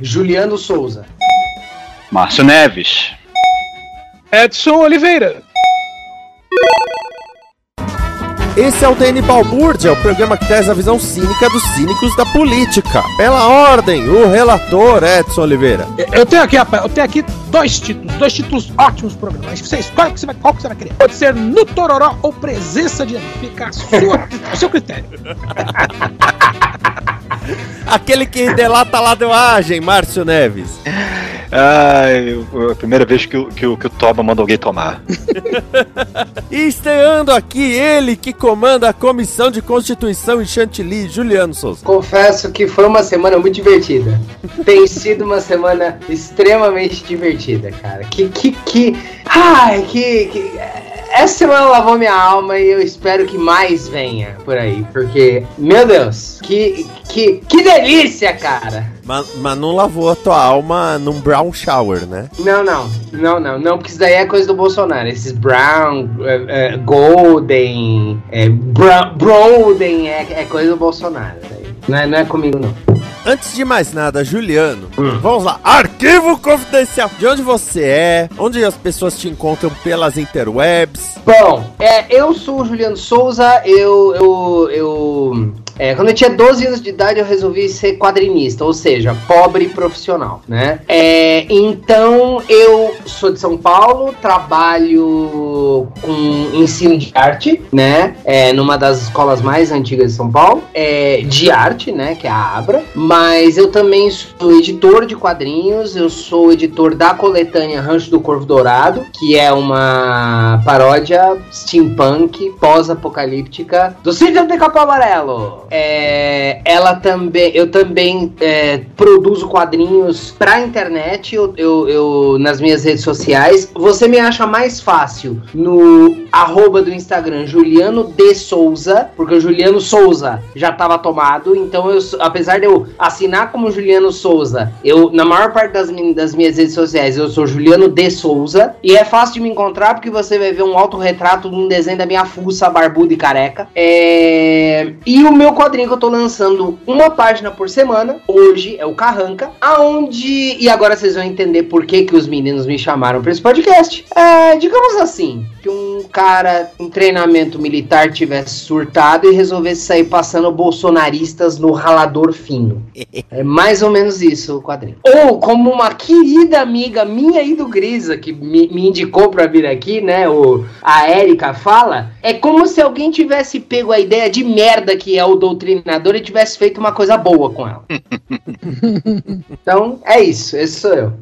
Juliano Souza. Márcio Neves. Edson Oliveira. Esse é o DN Balbúrdia, o programa que traz a visão cínica dos cínicos da política. Pela ordem, o relator Edson Oliveira. Eu tenho aqui, rapaz, eu tenho aqui dois títulos, dois títulos ótimos pro programa. Mas Você escolhe que você vai, qual que você vai querer. Pode ser no Tororó ou presença de. Fica a sua, a seu critério. Aquele que delata a ladroagem, Márcio Neves. Ai, a primeira vez que o, que, o, que o Toba manda alguém tomar. E estreando aqui, ele que comanda a Comissão de Constituição em Chantilly, Juliano Souza. Confesso que foi uma semana muito divertida. Tem sido uma semana extremamente divertida, cara. Que, que, que. Ai, que. que... Essa semana lavou minha alma e eu espero que mais venha por aí, porque, meu Deus, que, que, que delícia, cara! Mas, mas não lavou a tua alma num brown shower, né? Não, não, não, não, não, porque isso daí é coisa do Bolsonaro. Esses brown, é, é, golden, é, broden é, é coisa do Bolsonaro. daí. Não é, não é comigo, não. Antes de mais nada, Juliano, vamos lá. Arquivo confidencial. De onde você é? Onde as pessoas te encontram pelas interwebs? Bom, é, eu sou o Juliano Souza, eu. eu, eu é, quando eu tinha 12 anos de idade, eu resolvi ser quadrinista, ou seja, pobre profissional, né? É, então, eu sou de São Paulo, trabalho com ensino de arte, né? É, numa das escolas mais antigas de São Paulo, é, de arte, né? Que é a Abra. Mas eu também sou editor de quadrinhos, eu sou editor da coletânea Rancho do Corvo Dourado, que é uma paródia steampunk pós-apocalíptica do Sítio do Capão Amarelo. É, ela também, eu também é, produzo quadrinhos pra internet, eu, eu, eu- nas minhas redes sociais. Você me acha mais fácil no arroba do Instagram Juliano de Souza, porque o Juliano Souza já estava tomado, então eu, apesar de eu assinar como Juliano Souza, eu na maior parte das, min- das minhas redes sociais eu sou Juliano de Souza e é fácil de me encontrar porque você vai ver um autorretrato de um desenho da minha fuça barbuda e careca. É, E o meu quadrinho que eu tô lançando uma página por semana, hoje é o Carranca, aonde e agora vocês vão entender por que que os meninos me chamaram para esse podcast. É, digamos assim, que um cara em treinamento militar tivesse surtado e resolvesse sair passando bolsonaristas no ralador fino. É mais ou menos isso o quadrinho. Ou como uma querida amiga minha aí do Grisa, que me, me indicou pra vir aqui, né? O, a Érica fala, é como se alguém tivesse pego a ideia de merda que é o doutrinador e tivesse feito uma coisa boa com ela. então, é isso, esse sou eu.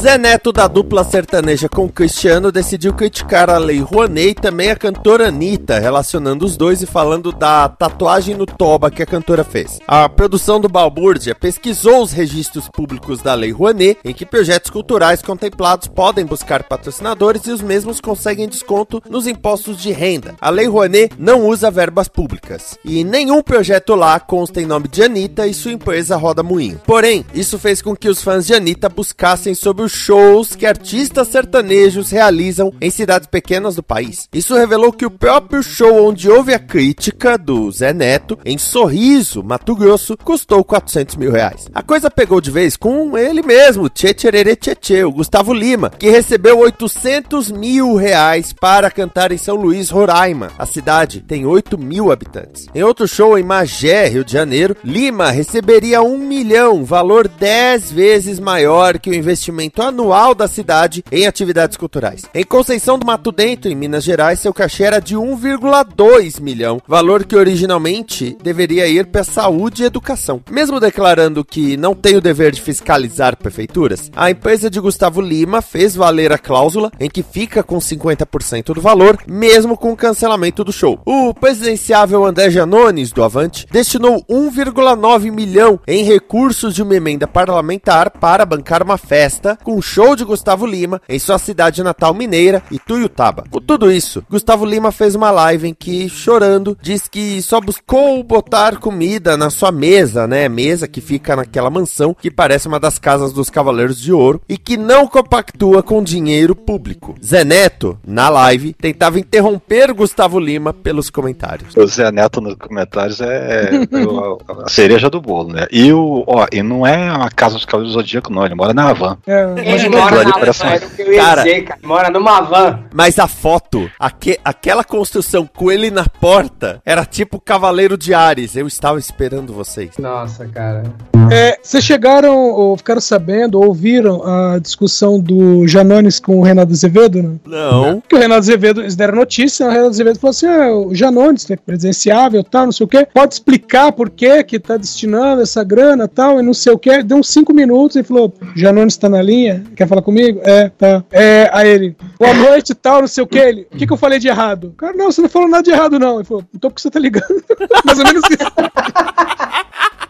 Zé Neto da dupla sertaneja com Cristiano decidiu criticar a Lei Rouanet e também a cantora Anitta, relacionando os dois e falando da tatuagem no toba que a cantora fez. A produção do Balbúrdia pesquisou os registros públicos da Lei Rouanet, em que projetos culturais contemplados podem buscar patrocinadores e os mesmos conseguem desconto nos impostos de renda. A Lei Rouanet não usa verbas públicas, e nenhum projeto lá consta em nome de Anitta e sua empresa Roda Moinho. Porém, isso fez com que os fãs de Anitta buscassem sobre os shows que artistas sertanejos realizam em cidades pequenas do país. Isso revelou que o próprio show onde houve a crítica do Zé Neto, em Sorriso, Mato Grosso, custou 400 mil reais. A coisa pegou de vez com ele mesmo, Tchê Tchererê Tchê, o Gustavo Lima, que recebeu 800 mil reais para cantar em São Luís, Roraima. A cidade tem 8 mil habitantes. Em outro show em Magé, Rio de Janeiro, Lima receberia um milhão, valor 10 vezes maior que o investimento anual da cidade em atividades culturais. Em Conceição do Mato Dentro, em Minas Gerais, seu cachê era de 1,2 milhão, valor que originalmente deveria ir para saúde e educação. Mesmo declarando que não tem o dever de fiscalizar prefeituras, a empresa de Gustavo Lima fez valer a cláusula em que fica com 50% do valor, mesmo com o cancelamento do show. O presidenciável André Janones, do Avante, destinou 1,9 milhão em recursos de uma emenda parlamentar para bancar uma festa com o show de Gustavo Lima em sua cidade natal mineira, Ituiutaba. Com tudo isso, Gustavo Lima fez uma live em que, chorando, diz que só buscou botar comida na sua mesa, né? Mesa que fica naquela mansão que parece uma das casas dos Cavaleiros de Ouro e que não compactua com dinheiro público. Zé Neto, na live, tentava interromper Gustavo Lima pelos comentários. O Zé Neto nos comentários é, é a cereja do bolo, né? E o, ó, e não é uma casa dos Cavaleiros do Zodíaco, não, ele mora na Havan. É, ele mora na van, é o que eu ia Cara, dizer, cara. Mora numa van. Mas a foto, aque, aquela construção com ele na porta, era tipo Cavaleiro de Ares. Eu estava esperando vocês. Nossa, cara. É, vocês chegaram ou ficaram sabendo, ou ouviram a discussão do Janones com o Renato Azevedo? Né? Não. Que o Renato Azevedo, eles deram notícia, o Renato Azevedo falou assim: ah, o Janones, né, presidenciável e tal, não sei o quê, pode explicar por que que tá destinando essa grana tal, e não sei o quê. Deu uns cinco minutos e falou: Janones tá na linha? Quer falar comigo? É, tá. É, aí ele, boa noite tal, não sei o quê. Ele, o que, que eu falei de errado? Cara, não, você não falou nada de errado, não. Ele falou, então por que você tá ligando? Mais ou menos isso.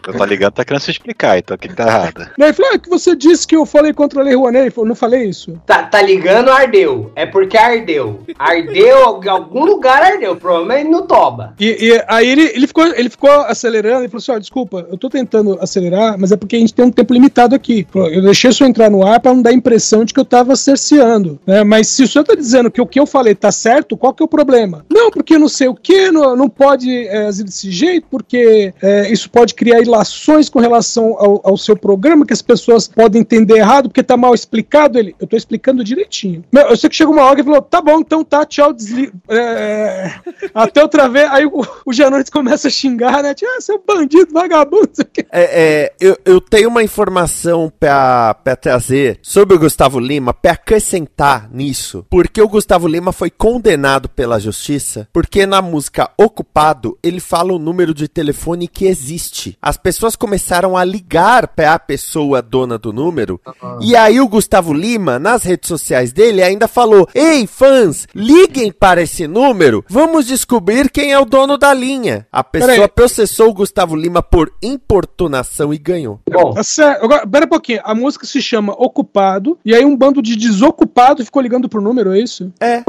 Eu tô ligando, tá querendo se explicar, então o que, que tá errado? Não, ele falou, ah, que você disse que eu falei contra a Lei Rouanet. Ele falou, não falei isso. Tá, tá ligando, ardeu. É porque ardeu. Ardeu, em algum lugar ardeu. Provavelmente no Toba. E, e aí ele, ele, ficou, ele ficou acelerando e falou assim: ó, desculpa, eu tô tentando acelerar, mas é porque a gente tem um tempo limitado aqui. Eu deixei isso entrar no ar pra não dar a impressão de que eu tava cerceando. Né? Mas se o senhor tá dizendo que o que eu falei tá certo, qual que é o problema? Não, porque não sei o que, não, não pode é, agir desse jeito, porque é, isso pode criar ilações com relação ao, ao seu programa, que as pessoas podem entender errado, porque tá mal explicado. Ele, eu tô explicando direitinho. Meu, eu sei que chegou uma hora que falou: tá bom, então tá, tchau, desliga. É, até outra vez, aí o, o Janones começa a xingar, né? Tipo, ah, seu bandido, vagabundo. É, é, eu, eu tenho uma informação pra, pra trazer sobre o Gustavo Lima, pra acrescentar nisso. Porque o Gustavo Lima foi condenado pela justiça, porque na música Ocupado ele fala o número de telefone que existe. As pessoas começaram a ligar pra pessoa dona do número, e aí o Gustavo Lima, nas redes sociais dele, ainda falou: Ei, fãs, liguem para esse número, vamos descobrir quem é o dono da linha. A pessoa Peraí. processou o Gustavo Lima por importunação e ganhou. Bom, Tá certo. Agora, pera um pouquinho. A música se chama Ocupado, e aí um bando de desocupado ficou ligando pro número, é isso? É.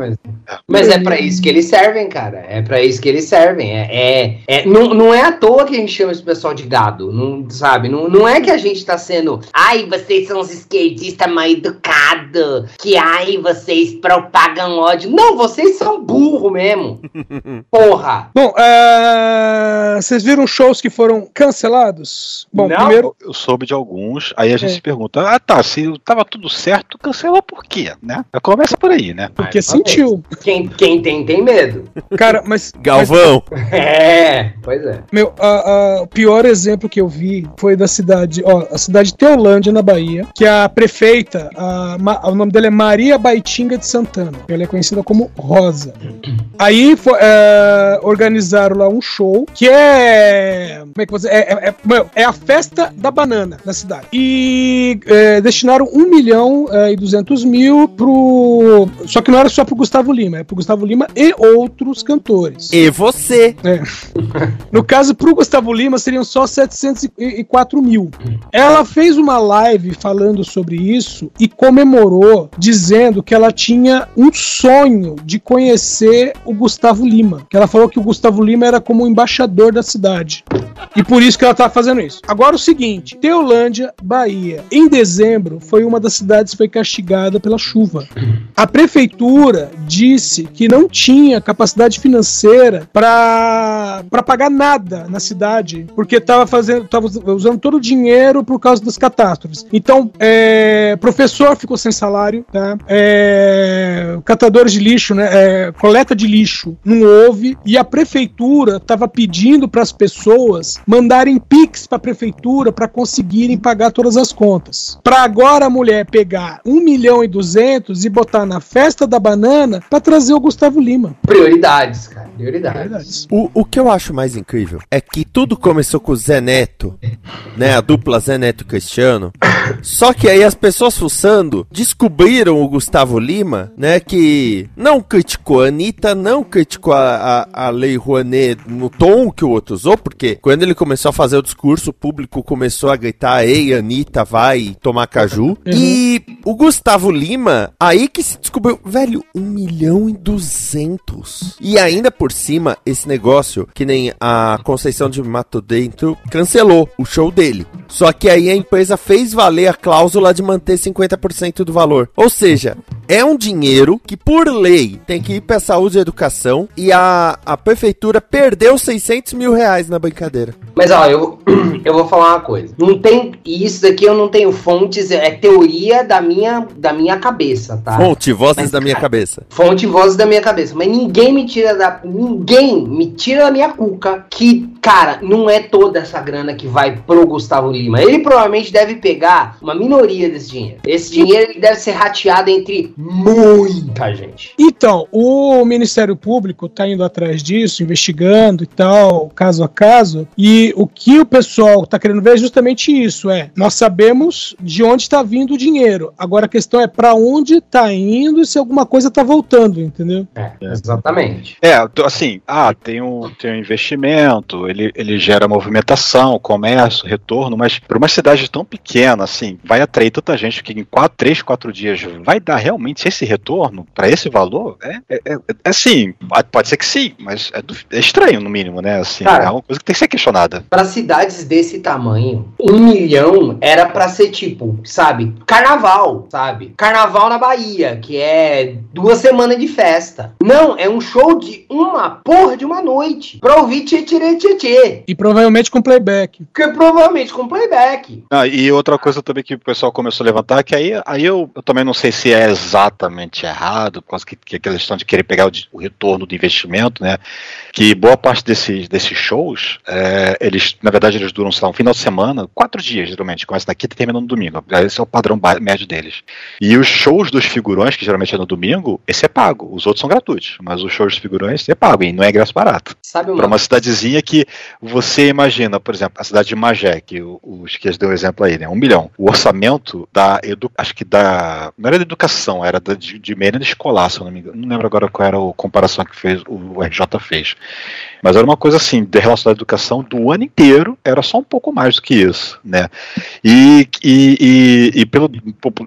Mas é pra isso que eles servem, cara. É pra isso que eles servem. É, é, é- não, não é à toa que a gente chama esse pessoal de gado, não, sabe? Não, não é que a gente tá sendo. Ai, vocês são os esquerdistas mal educados. Que ai, vocês propagam ódio. Não, vocês são burro mesmo. Porra. Bom, é, vocês viram shows que foram cancelados? Bom, Não. primeiro. Eu soube de alguns, aí a gente É. se pergunta, ah tá, se tava tudo certo, cancelou por quê, né? Começa por aí, né? Porque sentiu. Quem, quem tem, tem medo. Cara, mas. Galvão. É, pois é. Meu, a- a- o pior exemplo que eu vi foi da cidade, ó, a cidade de Teolândia, na Bahia, que a prefeita, a Ma- o nome dela é Maria Baitinga de Santana. Ela é conhecida como Rosa. Aí fo- é, organizaram lá um show que é. Como é que você. É, é, é- é a festa da banana na cidade. E é, destinaram 1 milhão é, e 200 mil pro. Só que não era só pro Gustavo Lima, é pro Gustavo Lima e outros cantores. E você? É. No caso, pro Gustavo Lima, seriam só 704 mil. Ela fez uma live falando sobre isso e comemorou, dizendo que ela tinha um sonho de conhecer o Gustavo Lima. Que ela falou que o Gustavo Lima era como o embaixador da cidade. E por isso que ela tá fazendo isso. Agora o seguinte, Teolândia, Bahia, em dezembro foi uma das cidades que foi castigada pela chuva. A prefeitura disse que não tinha capacidade financeira para pagar nada na cidade, porque estava fazendo, tava usando todo o dinheiro por causa das catástrofes. Então, é, professor ficou sem salário, tá? É, catadores de lixo, né? É, coleta de lixo não houve e a prefeitura estava pedindo para as pessoas mandarem pix para a prefeitura para conseguirem pagar todas as contas. Para agora a mulher pegar 1 milhão e 200 e botar na festa da banana para trazer o Gustavo Lima. Prioridades, cara. Prioridades. O, o que eu acho mais incrível é que tudo começou com o Zé Neto, né? A dupla Zé Neto e Cristiano. Só que aí as pessoas fuçando descobriram o Gustavo Lima, né? Que não criticou a Anitta, não criticou a, a, a Lei Rouanet no tom que o outro usou, porque quando ele começou a fazer o discurso, o público começou a gritar: Ei, Anitta, vai tomar caju. Uhum. E o Gustavo Lima, aí que se descobriu, velho, 1 milhão e 200. E ainda por cima, esse negócio, que nem a Conceição de Mato Dentro cancelou o show dele. Só que aí a empresa fez valer a cláusula de manter 50% do valor. Ou seja, é um dinheiro que, por lei, tem que ir para saúde e educação e a, a prefeitura perdeu 600 mil reais na brincadeira. Mas, ó, eu, eu vou falar uma coisa. Não tem. Isso daqui eu não tenho fontes, é teoria da minha, da minha cabeça, tá? Fonte, vozes Mas, da minha cabeça. Fonte, vozes da minha cabeça. Mas ninguém me tira da. Ninguém me tira da minha cuca que, cara, não é toda essa grana que vai pro Gustavo Lima. Ele provavelmente deve pegar uma minoria desse dinheiro. Esse dinheiro ele deve ser rateado entre muita gente. Então, o Ministério Público está indo atrás disso, investigando e tal, caso a caso. E o que o pessoal está querendo ver é justamente isso: é nós sabemos de onde está vindo o dinheiro. Agora a questão é para onde está indo e se alguma coisa está voltando, entendeu? É, exatamente. É, assim, ah, tem um, tem um investimento, ele, ele gera movimentação, comércio, retorno, mas para uma cidade tão pequena, assim, vai atrair tanta gente que em quatro, três, quatro dias vai dar realmente realmente esse retorno para esse valor é, é, é, é, assim, pode ser que sim, mas é, é estranho no mínimo, né? Assim, Cara, é uma coisa que tem que ser questionada. Para cidades desse tamanho, um milhão era para ser tipo, sabe, carnaval, sabe? Carnaval na Bahia, que é duas semanas de festa. Não, é um show de uma porra de uma noite pra ouvir tchê tchê tchê tchê. E provavelmente com playback. Que provavelmente com playback. Ah, e outra coisa também que o pessoal começou a levantar, que aí, aí eu, eu também não sei se é exato exatamente errado, por causa que, que aquela questão de querer pegar o, o, retorno do investimento, né? Que boa parte desses, desses shows, é, eles, na verdade, eles duram, sei lá, um final de semana, quatro dias, geralmente, começa daqui e termina no domingo. Esse é o padrão médio deles. E os shows dos figurões, que geralmente é no domingo, esse é pago. Os outros são gratuitos, mas os shows dos figurões é pago, e não é ingresso barato. Sabe uma... Para uma cidadezinha que você imagina, por exemplo, a cidade de Magé, que o, Esquias deu exemplo aí, né? Um milhão. O orçamento da edu... acho que da. Não era da educação, era de, de merenda escolar, se eu não me engano. Não lembro agora qual era a comparação que fez, o RJ fez. Mas era uma coisa assim, de relação à educação do ano inteiro, era só um pouco mais do que isso, né? E, e, e, e pelo,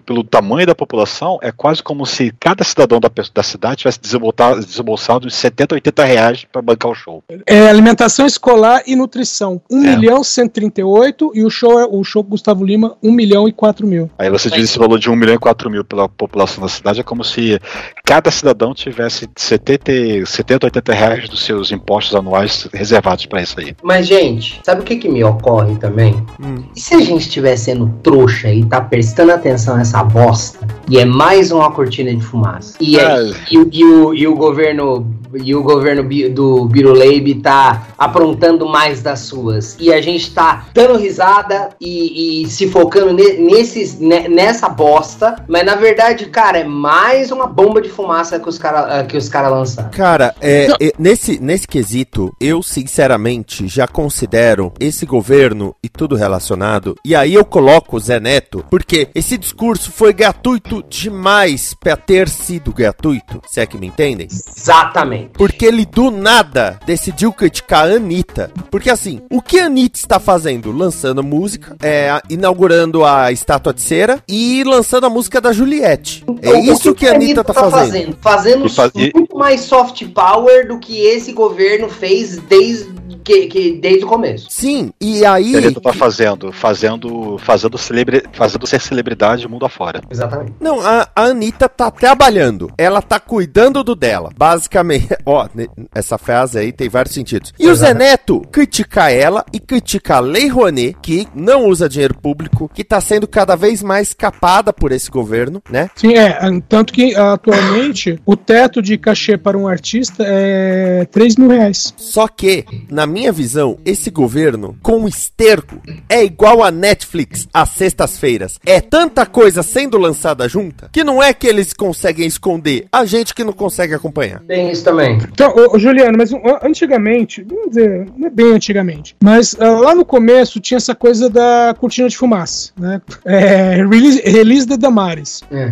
pelo tamanho da população, é quase como se cada cidadão da, da cidade tivesse desembolsado, desembolsado uns 70, 80 reais para bancar o show. É alimentação escolar e nutrição. 1 é. milhão 138 e o show é o show Gustavo Lima, 1 milhão e 4 mil. Aí você diz esse valor de 1 milhão e 4 mil pela população da cidade, é como se cada cidadão tivesse 70, 70 80 reais dos seus impostos anuais reservados para isso aí. Mas, gente, sabe o que, que me ocorre também? Hum. E se a gente estiver sendo trouxa e tá prestando atenção nessa bosta, e é mais uma cortina de fumaça, e, é, ah. e, e, o, e o governo e o governo do Biruleib tá aprontando mais das suas. E a gente tá dando risada e, e se focando ne, nesses, ne, nessa bosta. Mas na verdade, cara, é mais uma bomba de fumaça que os caras que os cara lançaram. Cara, é, é, nesse, nesse quesito, eu sinceramente já considero esse governo e tudo relacionado, e aí eu coloco o Zé Neto, porque esse discurso foi gratuito demais pra ter sido gratuito, se é que me entendem? Exatamente. Porque ele do nada decidiu criticar a Anitta. Porque assim, o que a Anitta está fazendo? Lançando música, é, inaugurando a estátua de cera e lançando a música da Juliette. É O isso que a Anitta tá fazendo. Fazendo E faz- muito mais soft power do que esse governo fez desde, que, que- desde o começo. Sim, e aí. O que a Anitta tá fazendo? Fazendo, fazendo, celebre, fazendo ser celebridade mundo afora. Exatamente. Não, a, a Anitta tá trabalhando. Ela tá cuidando do dela. Basicamente, ó, essa frase aí tem vários sentidos. E o Zé Neto critica ela e critica a Lei Rouanet, que não usa dinheiro público, que tá sendo cada vez mais capada por esse governo, né? Sim, é. Tanto que atualmente o teto de cachê para um artista é 3 mil reais. Só que, na minha visão, esse governo, com esterco, é igual a Netflix às sextas-feiras. É tanta coisa sendo lançada junta que não é que eles conseguem esconder, a gente que não consegue acompanhar. Tem isso também. Então, ô, ô, Juliano, mas antigamente, vamos dizer, não é bem antigamente, mas uh, lá no começo tinha essa coisa da cortina de fumaça, né? É, release, release da Damares. É.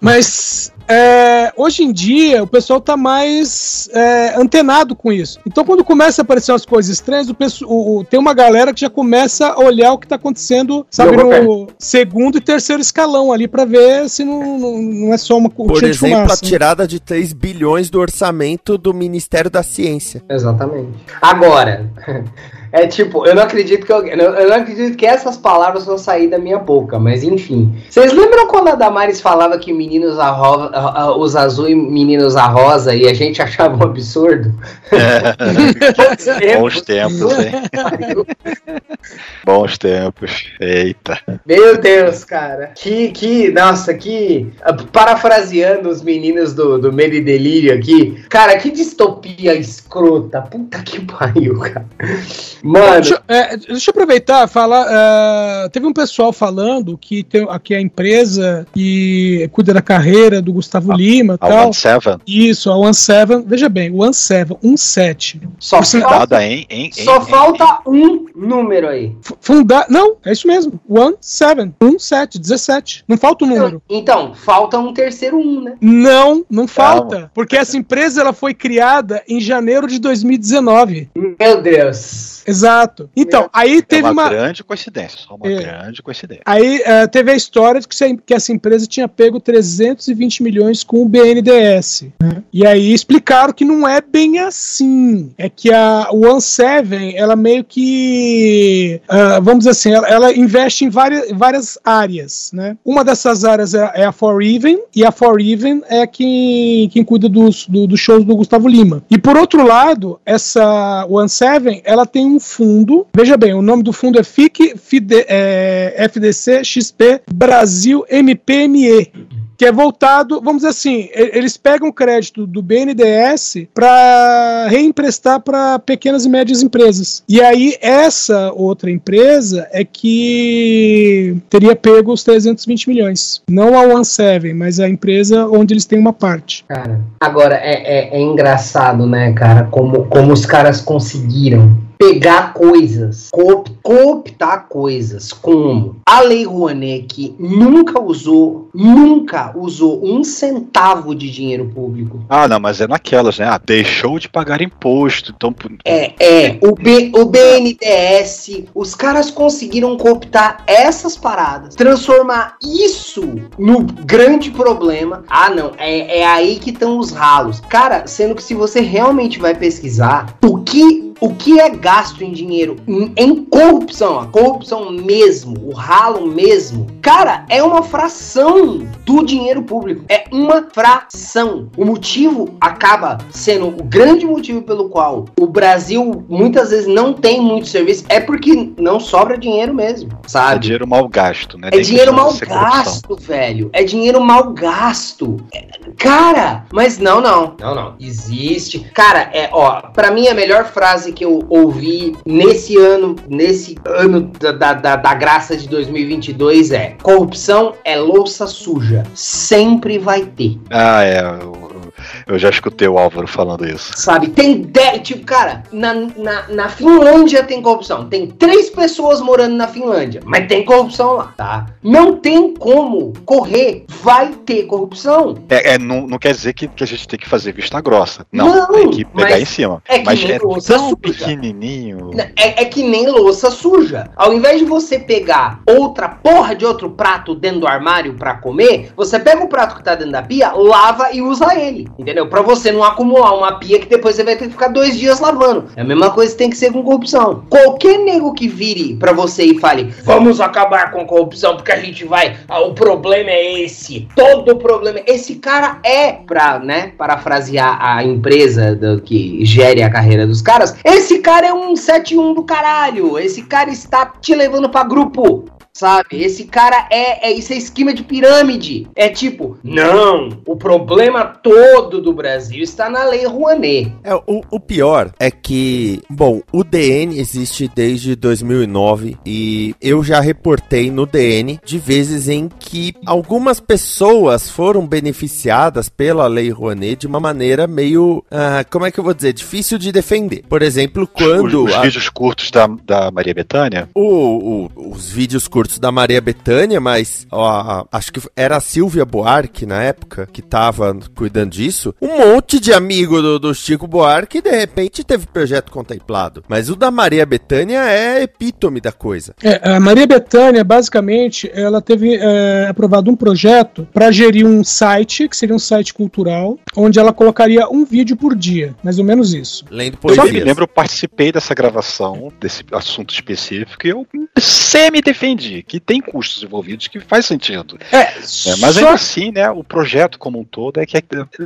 Mas é, hoje em dia o pessoal tá mais é, antenado com isso. Então, quando começa a aparecer umas coisas estranhas, o o- o- tem uma galera que já começa a olhar o que tá acontecendo, sabe, no segundo e terceiro escalão ali pra ver se não, não, não é só uma Por exemplo, a fumaça. né? tirada de 3 bilhões do orçamento do Ministério da Ciência. Exatamente. Agora, é tipo, eu não acredito que eu, eu não- acredito que essas palavras vão sair da minha boca, mas enfim. Vocês lembram quando a Damares falava que meninos a ro- a- a- os azul e meninos a rosa e a gente achava um absurdo? Bons tempos, hein? Bons tempos. Eita. Meu Deus, cara. Que, que, nossa, que. Parafraseando os meninos do, do Medo e Delírio aqui. Cara, que distopia escrota. Puta que pariu, cara. Mano. Deixa, é, deixa eu aproveitar e falar. ah, teve um pessoal falando que tem aqui a empresa que cuida da carreira do Gustavo Lima A tal. One Seven. Isso, a One Seven. Veja bem, o One Seven, 17. Só Fundada em. em, em Só falta um número aí. Fundar. Não, é isso mesmo. One Seven. 17, 17. Não falta o número. Então, falta um terceiro um, né? Não, não falta. Porque essa empresa ela foi criada em janeiro de 2019. Meu Deus. Exato. Então, aí É teve uma, uma. grande coincidência. Só uma É. grande coincidência. Aí eh, teve a história de que, se- que essa empresa tinha pego 320 milhões com o BNDES. né? E aí explicaram que não é bem assim. É que a One Seven, ela meio que. ah, vamos dizer assim, ela, ela investe em várias, várias áreas. Né? Uma dessas áreas é, é a For Even, e a For Even é quem, quem cuida dos, do, dos shows do Gustavo Lima. E por outro lado, essa One Seven, ela tem um fundo. Veja bem, o nome do fundo é FIC FIDE, é, FDC XP Brasil MPME. Que é voltado, vamos dizer assim, eles pegam crédito do BNDES para reemprestar para pequenas e médias empresas. E aí, essa outra empresa é que teria pego os 320 milhões. Não a One mas a empresa onde eles têm uma parte. Cara, agora é, é, é engraçado, né, cara, como, como os caras conseguiram pegar coisas, coop- cooptar coisas, como a Lei Rouanet, que nunca usou, nunca usou um centavo de dinheiro público. Ah, não, mas é naquelas, né? Ah, deixou de pagar imposto. Então, É, é, o, B, o BNDES, os caras conseguiram cooptar essas paradas, transformar isso no grande problema. Ah, não, é, é aí que estão os ralos. Cara, sendo que se você realmente vai pesquisar, o que. O que é gasto em dinheiro em, em corrupção, a corrupção mesmo, o ralo mesmo, cara, é uma fração do dinheiro público. É uma fração. O motivo acaba sendo o grande motivo pelo qual o Brasil muitas vezes não tem muito serviço é porque não sobra dinheiro mesmo, é sabe? dinheiro mal gasto, né? É Nem dinheiro mal ser corrupção. gasto, velho. É dinheiro mal gasto. É- Cara, mas não, não. Não, não. Existe. Cara, é, ó, pra mim a melhor frase que eu ouvi nesse ano, nesse ano da, da, da, graça de 2022 é: corrupção é louça suja. Sempre vai ter. Ah, é. Eu já escutei o Álvaro falando isso. Sabe, tem 10. Tipo, cara, na, na, na Finlândia tem corrupção. Tem três pessoas morando na Finlândia, mas tem corrupção lá, tá? Não tem como correr. Vai ter corrupção. É, é não, não quer dizer que, que a gente tem que fazer vista grossa. Não, Não, tem que pegar em cima. é que mas nem é louça tão suja. pequenininho. É, é que nem louça suja. Ao invés de você pegar outra porra de outro prato dentro do armário pra comer, você pega o prato que tá dentro da pia, lava e usa ele. Entendeu? Pra você não acumular uma pia que depois você vai ter que ficar dois dias lavando. É a mesma coisa que tem que ser com corrupção. Qualquer nego que vire pra você e fale, vamos acabar com corrupção porque a gente vai. ah, o problema é esse. Todo o problema. Esse cara é, pra, né, parafrasear a empresa do, que gere a carreira dos caras, esse cara é um 71 do caralho. Esse cara está te levando pra grupo. Sabe? Esse cara é, é. Isso é esquema de pirâmide. É tipo, não, o problema todo do Brasil está na Lei Rouanet. É, o, o pior é que, bom, o DN existe desde 2009 e eu já reportei no DN de vezes em que algumas pessoas foram beneficiadas pela Lei Rouanet de uma maneira meio, ah, como é que eu vou dizer, difícil de defender. Por exemplo, quando Os, os a- vídeos curtos da, da Maria Bethânia. o- o- os vídeos curtos da Maria Bethânia, mas ó, acho que era a Silvia Buarque na época que tava cuidando disso. Um monte de amigo do, do Chico Buarque de repente teve projeto contemplado. Mas o da Maria Bethânia é epítome da coisa. É, a Maria Bethânia, basicamente, ela teve é, aprovado um projeto para gerir um site, que seria um site cultural, onde ela colocaria um vídeo por dia, mais ou menos isso. Lendo Eu me poesias. lembro, eu participei dessa gravação, desse assunto específico, e eu semi-defendi que tem custos envolvidos que faz sentido. É, É, mas só- ainda assim, né, o projeto como um todo é que é-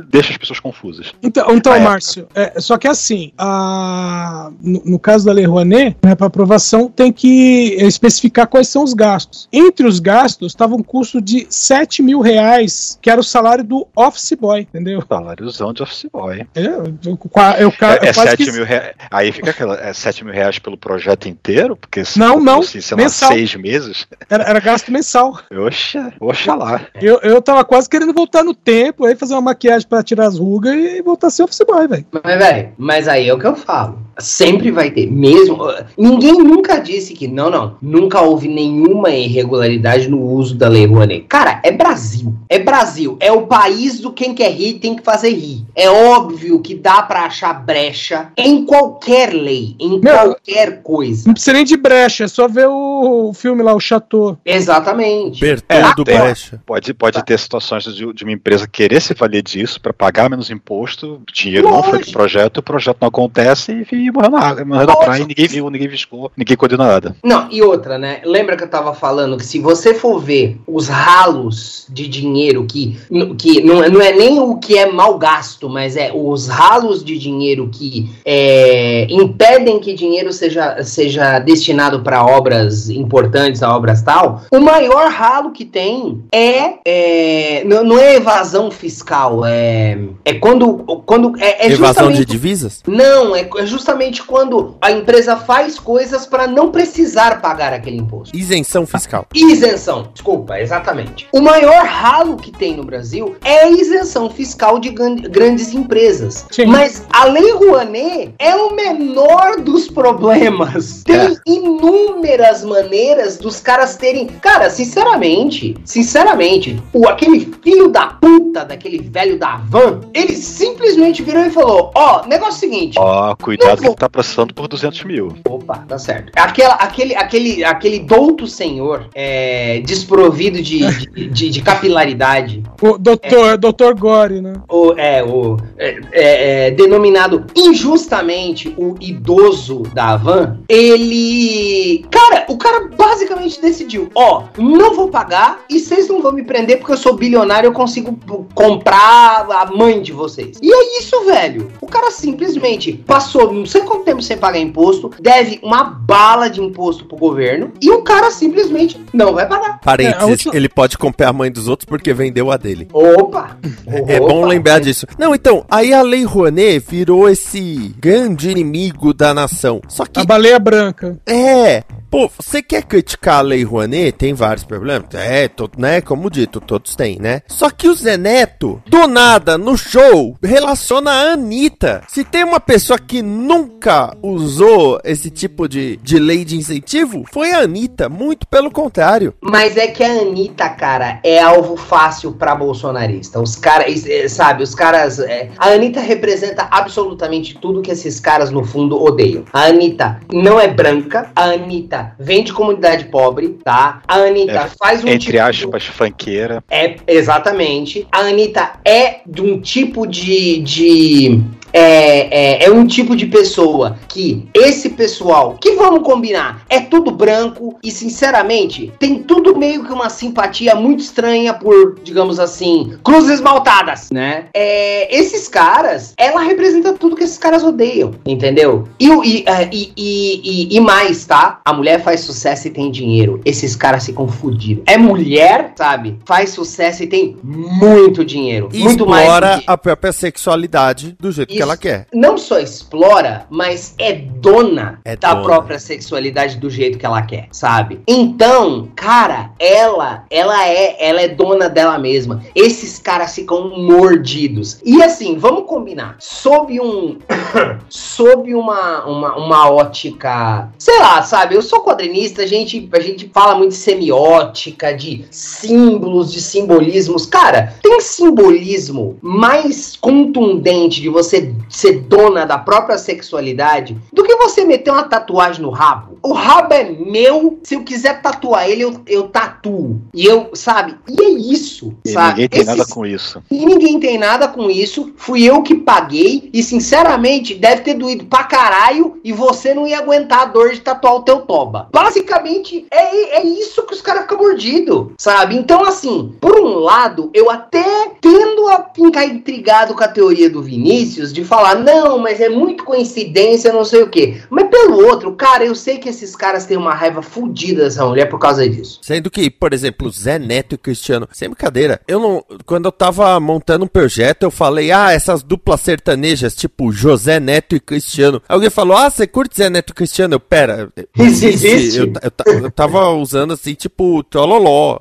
deixa as pessoas confusas. Então, então Na Márcio, é, só que assim, a, no, no caso da Lei Rouanet, né, para aprovação, tem que especificar quais são os gastos. Entre os gastos, estava um custo de 7 mil reais, que era o salário do office boy, entendeu? Saláriozão de office boy. É, eu, eu, É, eu é quase 7 quis- mil reais. Aí fica aquela. É 7 mil reais pelo projeto inteiro? Porque se Não, não, fosse, sei lá, mensal. seis meses. Era, era gasto mensal. Oxa, oxalá. Eu, eu tava quase querendo voltar no tempo, aí fazer uma maquiagem pra tirar as rugas e voltar a ser office boy, velho. Mas, velho, mas aí é o que eu falo. Sempre vai ter. Mesmo. Ninguém nunca disse que. Não, não. Nunca houve nenhuma irregularidade no uso da Lei Rouanet. Cara, é Brasil. É Brasil. É o país do quem quer rir tem que fazer rir. É óbvio que dá pra achar brecha em qualquer lei, em Meu, qualquer coisa. Não precisa nem de brecha, é só ver o, o filme lá, o Chateau. Exatamente. Bertoldo tem. Brecha. Pode, pode ter situações de, de uma empresa querer se valer disso para pagar menos imposto, o dinheiro não foi Lógico. pro projeto, o projeto não acontece e, e morreu na água, morreu na praia, e ninguém viu, ninguém viscou, ninguém coordenou nada. Não, e outra, né? Lembra que eu tava falando que se você for ver os ralos de dinheiro que, que não, não é nem o que é mal gasto, mas é os ralos de dinheiro que é, impedem que dinheiro seja, seja destinado para obras importantes, a obras tal, o maior ralo que tem é, é não, não é evasão fiscal, é, é quando, quando é, é Evasão de justamente divisas? não, é é justamente quando a empresa faz coisas para não precisar pagar aquele imposto. Isenção fiscal. Isenção, desculpa, exatamente. O maior ralo que tem no Brasil é a isenção fiscal de gran- grandes empresas. Sim. Mas a Lei Rouanet é o menor dos problemas. Tem inúmeras maneiras dos caras terem. Cara, sinceramente, sinceramente, o aquele filho da puta daquele velho da van, ele simplesmente virou e falou: Ó, negócio é o seguinte. Ó, cuidado Tá processando por 200 mil. Opa, tá certo. Aquela, aquele, aquele, aquele douto senhor é, desprovido de, de, de- de capilaridade, O doutor, doutor Gore, né? o, é, o, é, é, é, denominado injustamente o idoso da Havan, ele. Cara, o cara basicamente decidiu: ó, não vou pagar e vocês não vão me prender porque eu sou bilionário eu consigo comprar a mãe de vocês. E é isso, velho. O cara simplesmente passou, não sei sei quanto tempo sem pagar imposto, deve uma bala de imposto pro governo e o cara simplesmente não vai pagar. Parênteses, É, última- ele pode comprar a mãe dos outros porque vendeu a dele. Opa! É bom lembrar disso. Não, então, aí a Lei Rouanet virou esse grande inimigo da nação. Só que A baleia branca. É. Pô, você quer criticar a Lei Rouanet? Tem vários problemas. É, to- né? Como dito, todos têm, né? Só que o Zé Neto, do nada, no show, relaciona a Anitta. Se tem uma pessoa que nunca usou esse tipo de, de lei de incentivo, foi a Anitta. Muito pelo contrário. Mas é que a Anitta, cara, é alvo fácil pra bolsonarista. Os caras, sabe, os caras. eh, a Anitta representa absolutamente tudo que esses caras, no fundo, odeiam. A Anitta não é branca, a Anitta vem de comunidade pobre, tá? A Anitta É, faz um Entre tipo- aspas, funkeira. É, exatamente. A Anitta é de um tipo de. de é, é, é um tipo de pessoa que esse pessoal, que vamos combinar, é tudo branco e, sinceramente, tem tudo meio que uma simpatia muito estranha por, digamos assim, cruzes maltadas, né? É, esses caras, ela representa tudo que esses caras odeiam, entendeu? E, e, é, e, e, e- e mais, tá? A mulher faz sucesso e tem dinheiro. Esses caras ficam fudidos. É mulher, sabe? Faz sucesso e tem muito dinheiro. E muito mais. explora a própria sexualidade do jeito que ela quer. não só explora, mas é dona É da dona. própria sexualidade do jeito que ela quer, sabe? Então, cara, ela, ela é, ela é dona dela mesma. Esses caras ficam mordidos. E assim, vamos combinar. Sob um, sob uma, uma, uma ótica, sei lá, sabe? Eu sou quadrinista, a gente, a gente fala muito de semiótica, de símbolos, de simbolismos. Cara, tem simbolismo mais contundente de você ser dona da própria sexualidade do que você meter uma tatuagem no rabo. O rabo é meu, se eu quiser tatuar ele, eu, eu tatuo. E eu, sabe? E é isso, E sabe? ninguém tem Esses- nada com isso. e ninguém tem nada com isso. Fui eu que paguei. E sinceramente, deve ter doído pra caralho. E você não ia aguentar a dor de tatuar o teu toba. Basicamente, é, é isso que os caras ficam mordidos, sabe? Então, assim, por um lado, eu até tendo a ficar intrigado com a teoria do Vinícius de falar, não, mas é muito coincidência, não sei o quê. Mas pelo outro, cara, eu sei que esses caras têm uma raiva fodida dessa mulher por causa disso. Sendo que, por exemplo, Zé Neto e Cristiano, sem brincadeira, eu não. Quando eu tava montando um projeto, eu falei, ah, essas duplas sertanejas, tipo José Neto e Cristiano. Alguém falou, ah, você curte Zé Neto e Cristiano? Eu, pera. Existe? Eu, eu, eu tava usando assim, tipo, trololó.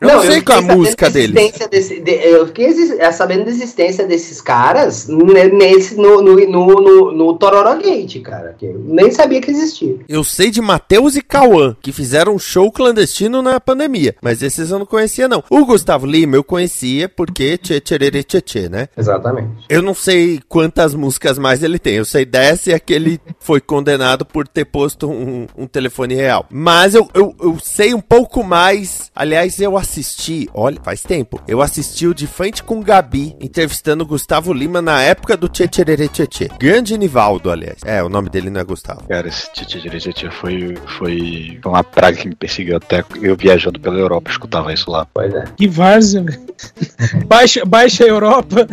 Eu não, sei qual é a música deles. desse- de- eu fiquei sabendo da existência desses caras ne- nesse, no, no, no, no, no Tororó Gate, cara. que eu nem sabia que existia. Eu sei de Matheus e Cauã, que fizeram um show clandestino na pandemia. Mas esses eu não conhecia, não. O Gustavo Lima eu conhecia porque tchê tcherere tchê tchê, né? Exatamente. Eu não sei quantas músicas mais ele tem. Eu sei dessa e a que ele foi condenado por ter posto um, um telefone real. Mas eu, eu, eu sei um pouco mais. Aliás, eu assisti, olha, faz tempo. Eu assisti o De Frente com Gabi, entrevistando o Gustavo Lima na época do Tchê Tchê Tchê. Grande Nivaldo, aliás. É, o nome dele não é Gustavo. Cara, esse Titi foi, foi uma praga que me perseguiu até eu viajando pela Europa, escutava isso lá. Pois é. Que várzea, velho. Baixa, baixa a Europa.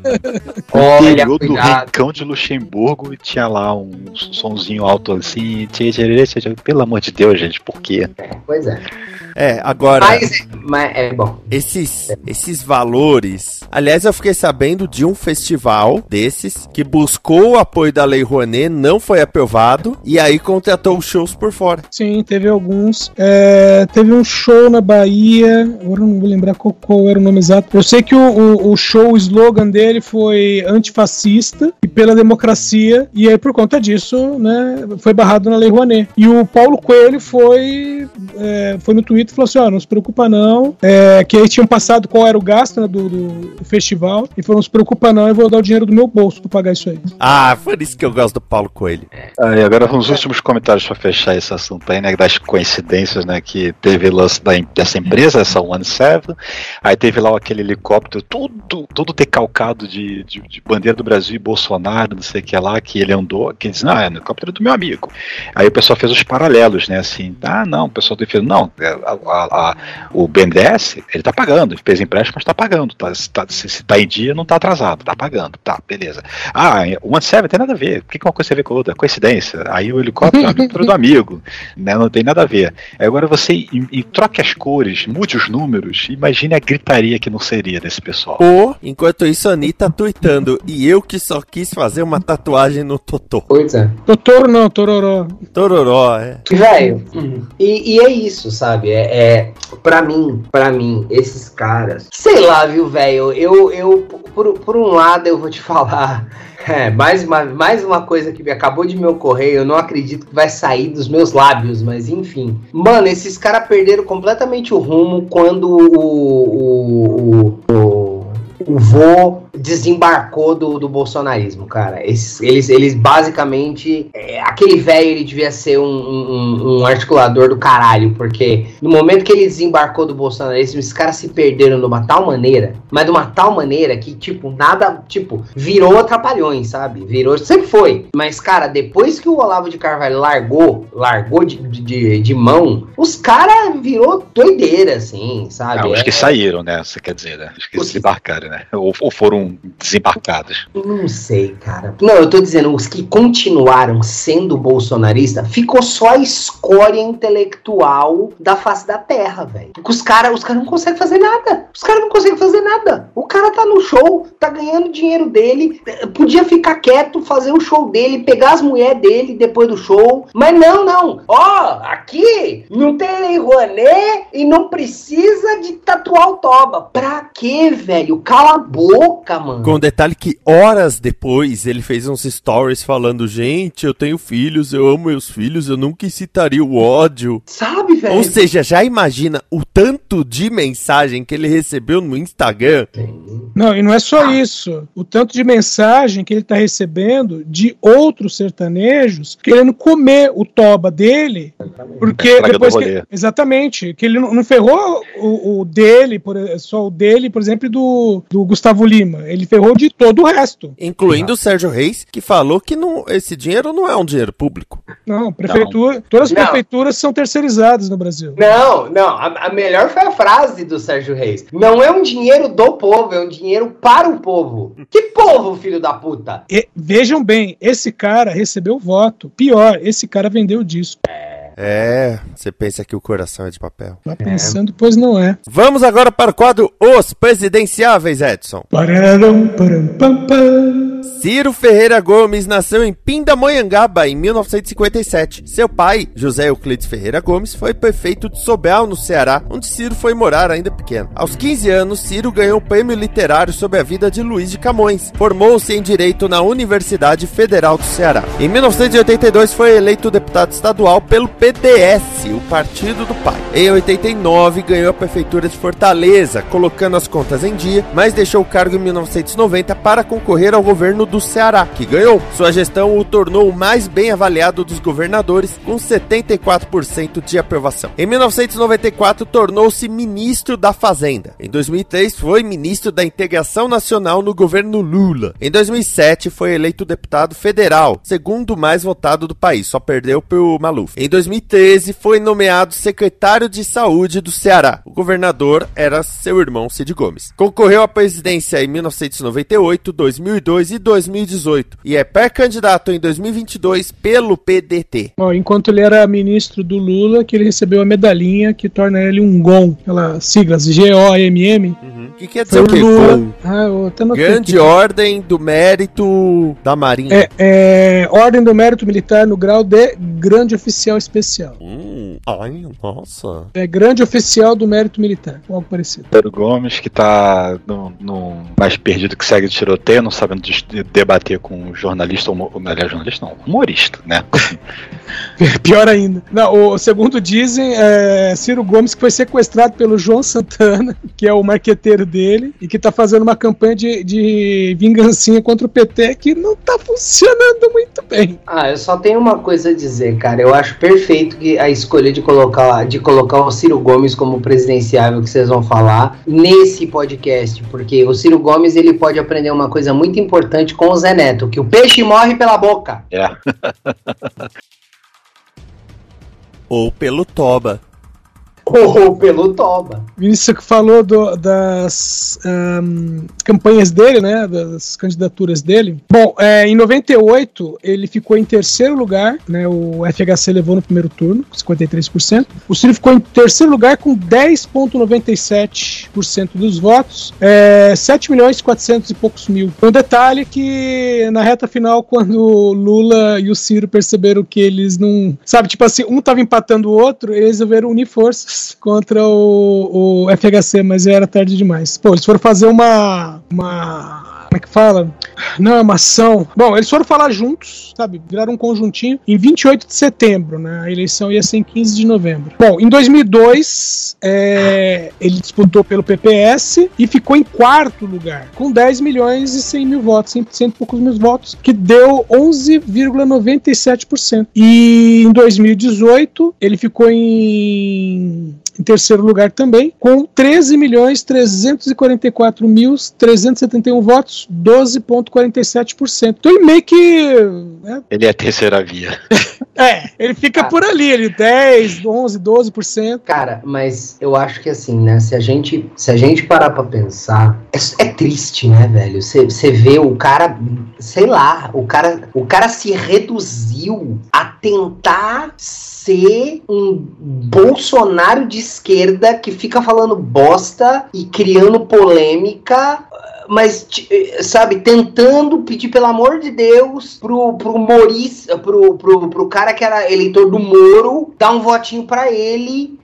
Olha, do cuidado. rincão de Luxemburgo e tinha lá um sonzinho alto assim. tchê, tchê, tchê, tchê. Pelo amor de Deus, gente, por quê? Pois é. É, agora. Mas, mas é bom. Esses, esses valores. Aliás, eu fiquei sabendo de um festival desses que buscou o apoio da Lei Rouanet, não foi aprovado, e aí contratou shows por fora. Sim, teve alguns. É, teve um show na Bahia, agora não vou lembrar qual, qual era o nome exato. Eu sei que o, o, o show, o slogan dele foi antifascista e pela democracia, e aí por conta disso, né, foi barrado na Lei Rouanet. E o Paulo Coelho foi, é, foi no Twitter e falou assim: ó, não se preocupa não, é, que aí tinham passado qual era o gasto né, do, do festival, e falou: não se preocupa não, eu vou dar o dinheiro do meu bolso pra pagar isso aí. Ah, por isso que eu gosto do Paulo Coelho. Ah, e agora uns últimos comentários pra fechar esse assunto aí, né? Das coincidências, né? Que teve o lance da, dessa empresa, essa One Seven, aí teve lá aquele helicóptero, tudo, tudo decalcado de, de, de bandeira do Brasil e Bolsonaro, não sei o que lá, que ele andou, que diz, não, é o helicóptero do meu amigo. Aí o pessoal fez os paralelos, né? Assim, ah, não, o pessoal defende, não, é, a- a- a- o BNDES, ele tá pagando, ele fez empréstimo, mas tá pagando, tá? se tá, se, se tá em dia, não tá atrasado, tá pagando, tá, beleza. Ah, o OneSeven tem nada a ver, o que, uma coisa tem a ver com a outra? Coincidência. Aí o helicóptero é um helicóptero do amigo, né, não tem nada a ver. Agora você e, e troque as cores, mude os números, imagine a gritaria que não seria desse pessoal. Ou, enquanto isso, a Anitta tweetando, e eu que só quis fazer uma tatuagem no Totô. Pois é. Totoro não, Tororó. Tororó, é. Velho, e, e é isso, sabe? É, é para mim, para mim, esses caras, sei lá, viu, velho? Eu, eu por, por um lado, eu vou te falar. É, mais uma, mais uma coisa que acabou de me ocorrer, eu não acredito que vai sair dos meus lábios, mas enfim. Mano, esses caras perderam completamente o rumo quando o, o, o, o, o vô desembarcou do, do bolsonarismo, cara. Esses, eles, eles basicamente. é, aquele velho ele devia ser um, um, um articulador do caralho, porque no momento que ele desembarcou do bolsonarismo, esses caras se perderam de uma tal maneira, mas de uma tal maneira que, tipo, nada. Tipo, virou trapalhões, sabe? Virou. Sempre foi. Mas, cara, depois que o Olavo de Carvalho largou, largou de, de, de mão, os caras virou doideira, assim, sabe? Ah, os É- que saíram, né? Você quer dizer, né? Os que desembarcaram, né? Ou, ou foram desembarcados. Não sei, cara. Não, eu tô dizendo, os que continuaram sendo bolsonarista, ficou só a escória intelectual da face da terra, velho. Porque os caras os cara não conseguem fazer nada. Os caras não conseguem fazer nada. O cara tá no show, tá ganhando dinheiro dele, podia ficar quieto, fazer o show dele, pegar as mulheres dele depois do show. Mas não, não. Ó, aqui não tem Lei Rouanet e não precisa de tatuar o toba. Pra quê, velho? Cala a boca, mano. Com o detalhe que horas depois ele fez uns stories falando: Gente, eu tenho filhos, eu amo meus filhos, eu nunca incitaria o ódio. Sabe, velho? Ou seja, já imagina o tanto de mensagem que ele recebeu no Instagram. Não, e não é só isso. O tanto de mensagem que ele tá recebendo de outros sertanejos querendo comer o toba dele, porque depois que, exatamente, que ele não, não ferrou o, o dele, por, só o dele, por exemplo, e do, do Gustavo Lima. Ele ferrou de todo o resto. Incluindo o Sérgio Reis, que falou que não, esse dinheiro não é um dinheiro público. Não, prefeitura, todas as Não. prefeituras são terceirizadas no Brasil. Não, não, a, a melhor foi a frase do Sérgio Reis. Não é um dinheiro do povo, é um dinheiro para o povo. Que povo, filho da puta? E, vejam bem, esse cara recebeu voto. Pior, esse cara vendeu o disco. É, você pensa que o coração é de papel. Tá pensando, pois não é. Vamos agora para o quadro Os Presidenciáveis, Edson. Pararam, param, pam, pam. Ciro Ferreira Gomes nasceu em Pindamonhangaba em 1957. Seu pai, José Euclides Ferreira Gomes, foi prefeito de Sobral, no Ceará, onde Ciro foi morar ainda pequeno. Aos 15 anos, Ciro ganhou o prêmio literário sobre a vida de Luiz de Camões. Formou-se em Direito na Universidade Federal do Ceará. Em 1982, foi eleito deputado estadual pelo PDS, o partido do pai. Em 89, ganhou a prefeitura de Fortaleza, colocando as contas em dia, mas deixou o cargo em 1990 para concorrer ao governo do Ceará, que ganhou. Sua gestão o tornou o mais bem avaliado dos governadores, com 74% de aprovação. Em 1994, tornou-se ministro da Fazenda. Em 2003, foi ministro da Integração Nacional no governo Lula. Em 2007, foi eleito deputado federal, segundo mais votado do país, só perdeu pro Maluf. Em 2013, foi nomeado secretário de Saúde do Ceará. O governador era seu irmão Cid Gomes. Concorreu à presidência em 1998, 2002 e 2018 e é pré-candidato em 2022 pelo PDT. Ó, enquanto ele era ministro do Lula, que ele recebeu a medalhinha que torna ele um GOM, aquelas siglas G-O-M-M. O que quer dizer Foi o quê? Lula. Ah, Grande aqui. ordem do mérito da Marinha. É, é, Ordem do Mérito Militar no grau de Grande Oficial Especial. Hum, ai, nossa. É Grande Oficial do Mérito Militar, algo parecido. Pedro Gomes, que tá no, no mais perdido que segue de tiroteio, não sabendo dis- debater com um jornalista, humo- aliás, jornalista não, humorista, né? Pior ainda. Não, o segundo dizem, é Ciro Gomes que foi sequestrado pelo João Santana, que é o marqueteiro dele, e que tá fazendo uma campanha de, de vingancinha contra o PT que não tá funcionando muito bem. Ah, eu só tenho uma coisa a dizer, cara. Eu acho perfeito que a escolha de colocar, de colocar o Ciro Gomes como presidenciável que vocês vão falar nesse podcast, porque o Ciro Gomes ele pode aprender uma coisa muito importante com o Zé Neto, que o peixe morre pela boca. É. Ou pelo Toba. Ou pelo Toba. Vinícius que falou do, das um, campanhas dele, né? Das candidaturas dele. Bom, é, em 98 ele ficou em terceiro lugar, né? O FHC levou no primeiro turno, com 53%. O Ciro ficou em terceiro lugar com 10,97% dos votos, é, 7 milhões e 400 e poucos mil. Um detalhe que na reta final, quando Lula e o Ciro perceberam que eles não. Sabe, tipo assim, um tava empatando o outro, eles resolveram unir forças contra o, o FHC, mas era tarde demais. Pô, eles foram fazer uma. uma que fala? Não, é uma ação. Bom, eles foram falar juntos, sabe? Viraram um conjuntinho em 28 de setembro, né? A eleição ia ser em 15 de novembro. Bom, em 2002, é, ele disputou pelo PPS e ficou em quarto lugar, com 10 milhões e 100 mil votos, 100 e poucos mil votos, que deu 11,97%. E em 2018, ele ficou em em terceiro lugar também, com 13 milhões 344 mil 371 votos, 12,47%. Então ele meio que. Né? Ele é a terceira via. é, ele fica por ali, ele 10, 11, 12%. Cara, mas eu acho que assim, né? Se a gente, se a gente parar pra pensar, é, é triste, né, velho? Você vê o cara, sei lá, o cara, o cara se reduziu a tentar ser um Bolsonaro de esquerda que fica falando bosta e criando polêmica mas, sabe, tentando pedir pelo amor de Deus pro, pro humorista, pro, pro, pro cara que era eleitor do Moro, dar um votinho para ele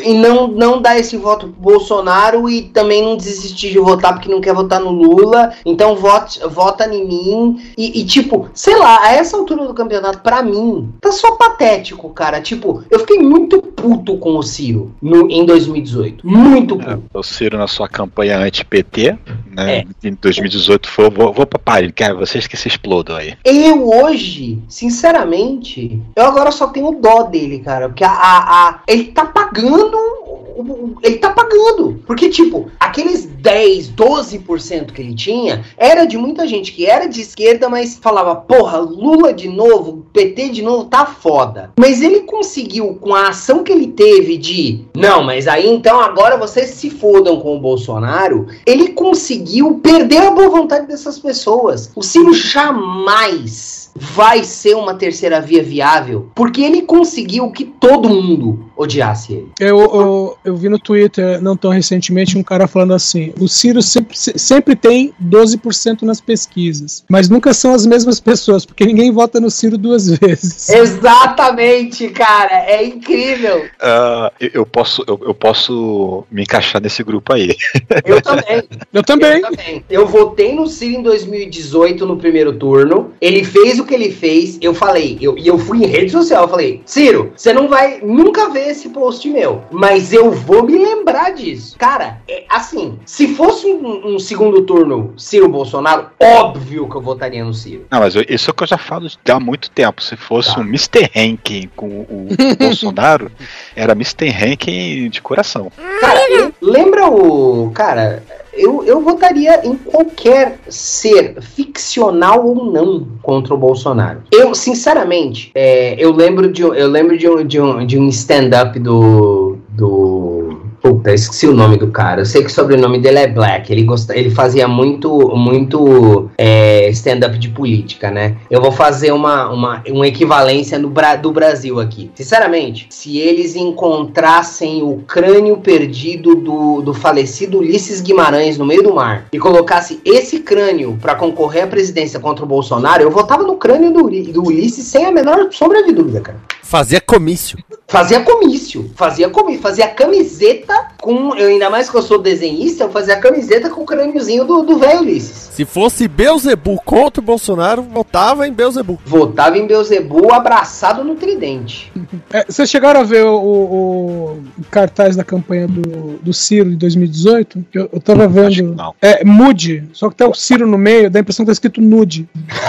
e não, não dar esse voto pro Bolsonaro e também não desistir de votar porque não quer votar no Lula, então vote, vota em mim. E, e, tipo, sei lá, a essa altura do campeonato, pra mim, tá só patético, cara. Tipo, eu fiquei muito puto com o Ciro no, em 2018. Muito puto. É, o Ciro na sua campanha anti-PT, né? É. Em 2018 foi, vou, vou pra Paris, quero vocês que se explodam aí. Eu hoje, sinceramente, eu agora só tenho dó dele, cara. Porque a, a, a ele tá pagando pagando. Ele tá pagando. Porque, tipo, aqueles 10, 12% que ele tinha era de muita gente que era de esquerda, mas falava, porra, Lula de novo, PT de novo, tá foda. Mas ele conseguiu, com a ação que ele teve de, não, mas aí então agora vocês se fodam com o Bolsonaro, ele conseguiu perder a boa vontade dessas pessoas. O Ciro jamais vai ser uma terceira via viável, porque ele conseguiu que todo mundo odiasse ele. Eu, eu, eu, vi no Twitter, não tão recentemente, um cara falando assim: o Ciro sempre, sempre tem 12% nas pesquisas, mas nunca são as mesmas pessoas, porque ninguém vota no Ciro duas vezes. Exatamente, cara, é incrível. Uh, eu, posso, eu, eu, posso me encaixar nesse grupo aí. Eu também. eu também. Eu também. Eu votei no Ciro em 2018 no primeiro turno, ele fez o que ele fez, eu falei, eu, e eu fui em rede social, eu falei, Ciro, você não vai nunca ver esse post meu, mas eu vou me lembrar disso. Cara, é, assim, se fosse um, um, segundo turno Ciro Bolsonaro, óbvio que eu votaria no Ciro. Não, mas isso é o que eu já falo há muito tempo. Se fosse tá. um Mr. Ranking com o Bolsonaro, era Mr. Ranking de coração. Cara, lembra o. Cara, eu, eu votaria em qualquer ser, ficcional ou não, contra o Bolsonaro. Eu, sinceramente, é, eu lembro de, eu lembro de um, de um, de um stand-up do, do Puta, esqueci o nome do cara. Eu sei que o sobrenome dele é Black. Ele, gosta, ele fazia muito, muito é, stand-up de política, né? Eu vou fazer uma, uma, uma equivalência no, do Brasil aqui. Sinceramente, se eles encontrassem o crânio perdido do, do falecido Ulisses Guimarães no meio do mar e colocasse esse crânio para concorrer à presidência contra o Bolsonaro, eu votava no crânio do, do Ulisses sem a menor sombra de dúvida, cara. Fazia comício. Fazia comício. Fazia comício. Fazia camiseta com. Eu, ainda mais que eu sou desenhista, eu fazia camiseta com o crâniozinho do velho Ulisses. Se fosse Beuzebu contra o Bolsonaro, votava em Beuzebu. Votava em Beuzebu abraçado no tridente. É, vocês chegaram a ver o, o, o, cartaz da campanha do, do Ciro de 2018? Eu, eu tava vendo. É, Mude, só que tá o Ciro no meio, dá a impressão que tá escrito nude.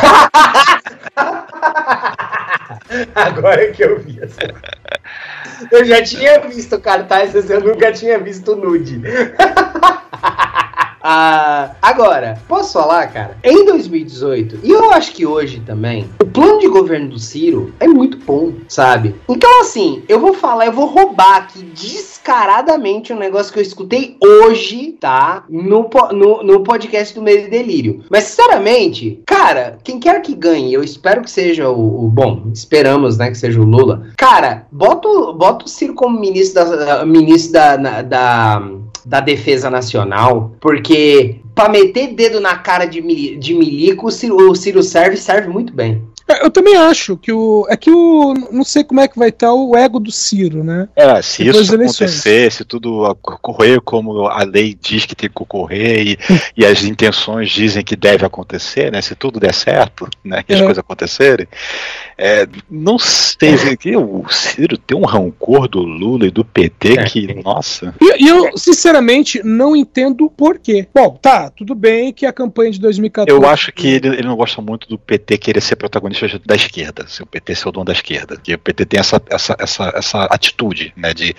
Agora que eu vi essa. Eu já tinha visto cartazes, eu nunca tinha visto nude. Ah, agora, posso falar, cara? Em 2018, e eu acho que hoje também, o plano de governo do Ciro é muito bom, sabe? Então, assim, eu vou falar, eu vou roubar aqui descaradamente um negócio que eu escutei hoje, tá? No, no, no podcast do Medo e Delírio. Mas, sinceramente, cara, quem quer que ganhe, eu espero que seja o, o bom, esperamos, né, que seja o Lula. Cara, bota, bota o Ciro como ministro da, ministro da, na- da, da Defesa Nacional, porque pra meter dedo na cara de, de milico, o Ciro, o Ciro serve, serve muito bem. É, Eu também acho que o. É que o. Não sei como é que vai estar o ego do Ciro, né? É, se Depois isso acontecer, se tudo ocorrer como a lei diz que tem que ocorrer e, e as intenções dizem que deve acontecer, né? Se tudo der certo, né? Que as Uhum. coisas acontecerem, é, não sei se que o Ciro tem um rancor do Lula e do PT que, nossa. E, e eu, sinceramente, não entendo o porquê. Bom, tá, tudo bem que a campanha de 2014. Eu acho que ele, ele não gosta muito do PT querer ser protagonista da esquerda, se o PT ser o dono da esquerda. Que o PT tem essa, essa, essa, essa atitude, né, de,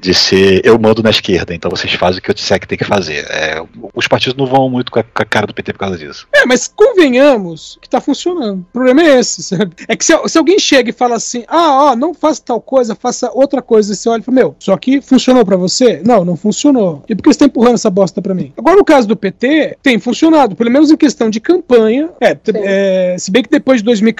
de ser eu mando na esquerda, então vocês fazem o que eu disser que tem que fazer. É, os partidos não vão muito com a, com a cara do PT por causa disso. É, mas convenhamos que tá funcionando. O problema é esse, sabe? É que se, se alguém chega e fala assim, ah, ó, não faça tal coisa, faça outra coisa, e você olha e fala, meu, só que funcionou pra você? Não, não funcionou. E por que você tá empurrando essa bosta pra mim? Agora, no caso do PT, tem funcionado, pelo menos em questão de campanha. É, é, se bem que depois de 2014,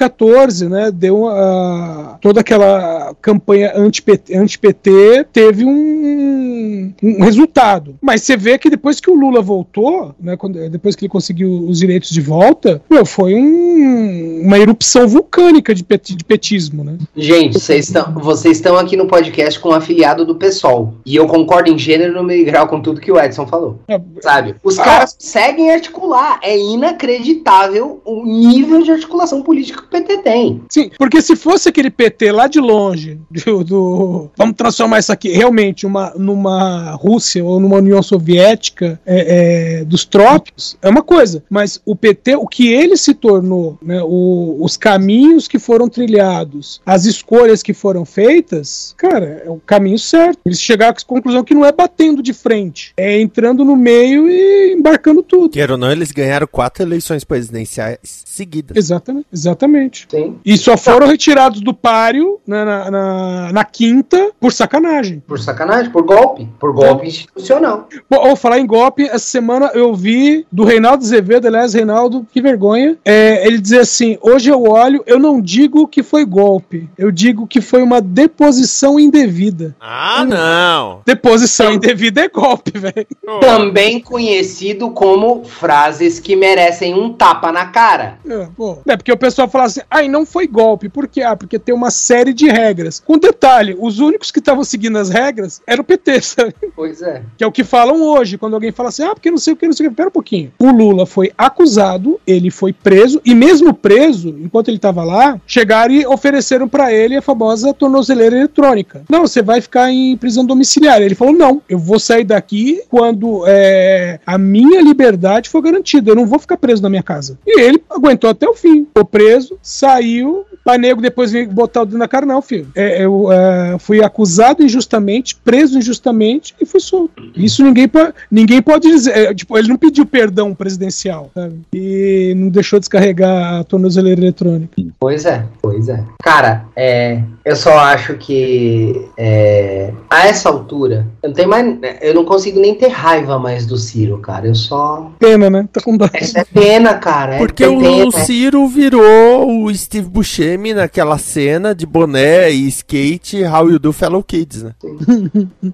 né, deu a, toda aquela campanha anti-PT, anti-PT teve um, um resultado. Mas você vê que depois que o Lula voltou, né, quando- depois que ele conseguiu os direitos de volta, meu, foi um- uma erupção vulcânica de, pet- de petismo, né? Gente, vocês estão vocês estão aqui no podcast com um afiliado do PSOL. E eu concordo em gênero, número e grau com tudo que o Edson falou. Sabe? Os Ah. caras conseguem articular. É inacreditável o nível de articulação política PT tem. Sim, porque se fosse aquele PT lá de longe, do, do- vamos transformar isso aqui realmente uma, numa Rússia ou numa União Soviética é, é, dos trópicos, é uma coisa. Mas o PT, o que ele se tornou, né, o- os caminhos que foram trilhados, as escolhas que foram feitas, cara, é o caminho certo. Eles chegaram à conclusão que não é batendo de frente, é entrando no meio e embarcando tudo. Queira ou não, eles ganharam quatro eleições presidenciais seguidas. Exatamente, exatamente. Sim. E só foram retirados do páreo né, na, na, na quinta por sacanagem. Por sacanagem, por golpe. Por golpe institucional. Bom, vou falar em golpe, essa semana eu vi do Reinaldo Azevedo, aliás, Reinaldo, que vergonha. é, ele dizer assim: hoje eu olho, eu não digo que foi golpe, eu digo que foi uma deposição indevida. Ah, não! Deposição indevida é golpe, velho. Também conhecido como frases que merecem um tapa na cara. É, pô. É porque o pessoal fala assim, ai, não foi golpe. Por quê? Ah, porque tem uma série de regras. Com detalhe, os únicos que estavam seguindo as regras eram o PT, sabe? Pois é. Que é o que falam hoje, quando alguém fala assim, ah, porque não sei o que, não sei o que. Pera um pouquinho. O Lula foi acusado, ele foi preso, e mesmo preso, enquanto ele estava lá, chegaram e ofereceram pra ele a famosa tornozeleira eletrônica. Não, você vai ficar em prisão domiciliar. Ele falou, não, eu vou sair daqui quando é, a minha liberdade for garantida, eu não vou ficar preso na minha casa. E ele aguentou até o fim. Ficou preso, saiu, Pai Negro depois veio botar o dedo na cara, não, filho. É, eu é, fui acusado injustamente, preso injustamente e fui solto. Isso ninguém, ninguém pode dizer. é, tipo, ele não pediu perdão presidencial, sabe? E não deixou descarregar a tornozeleira eletrônica. Pois é, pois é. Cara, é, eu só acho que é, a essa altura, eu não tenho mais. Eu não consigo nem ter raiva mais do Ciro, cara. Eu só. Pena, né? Tá com dó. É pena, cara. É Porque o, pena. o Ciro virou o Steve Buscemi naquela cena de boné e skate How You Do Fellow Kids, né?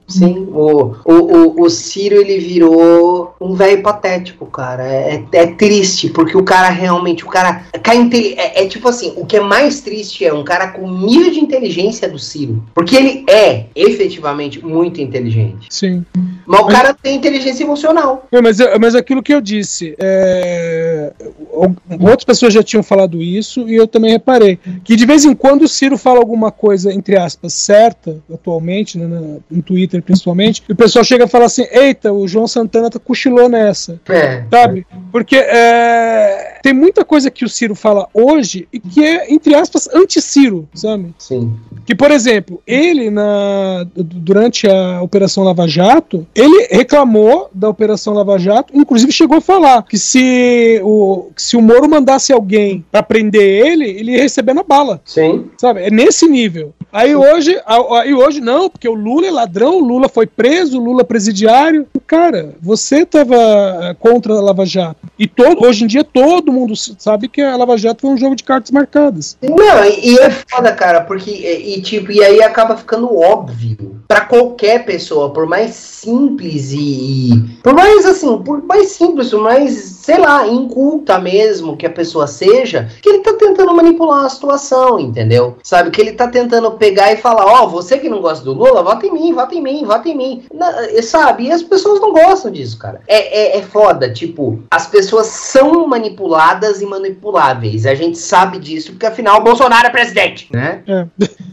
Sim, o, o, o, o Ciro ele virou um velho patético, cara. É, é triste, porque o cara realmente, o cara. É, é tipo assim, o que é mais triste é um cara com nível de inteligência do Ciro. Porque ele é efetivamente muito inteligente. Sim. Mas o cara tem inteligência emocional. É, mas, é- mas aquilo que eu disse, é, outras pessoas já tinham falado isso isso e eu também reparei. Que de vez em quando o Ciro fala alguma coisa, entre aspas, certa, atualmente, né, na- no Twitter principalmente, e o pessoal chega e fala assim: eita, o João Santana tá cochilou nessa. É. Sabe? Porque é, tem muita coisa que o Ciro fala hoje e que é, entre aspas, anti-Ciro, sabe? Sim. Que, por exemplo, ele, na, du- durante a Operação Lava Jato, ele reclamou da Operação Lava Jato, inclusive chegou a falar que se o, que se o Moro mandasse alguém pra prender ele, ele ia receber na bala. Sim. Sabe? É nesse nível. Aí hoje, aí hoje não, porque o Lula é ladrão, o Lula foi preso, o Lula é presidiário. Cara, você tava eh, contra a Lava Jato. E todo, hoje em dia todo mundo sabe que a Lava Jato foi um jogo de cartas marcadas. Não, e, e é foda, cara, porque e, e, tipo, e aí acaba ficando óbvio pra qualquer pessoa, por mais simples e, e- por mais assim, por mais simples, por mais, sei lá, inculta mesmo que a pessoa seja, que ele tá tentando manipular a situação, entendeu? Sabe que ele tá tentando pegar e falar, ó, você que não gosta do Lula, vota em mim, vota em mim, vota em mim. Na- sabe? E as pessoas não gostam disso, cara. É, é, é foda, tipo, as pessoas são manipuladas e manipuláveis. A gente sabe disso, porque afinal o Bolsonaro é presidente, né?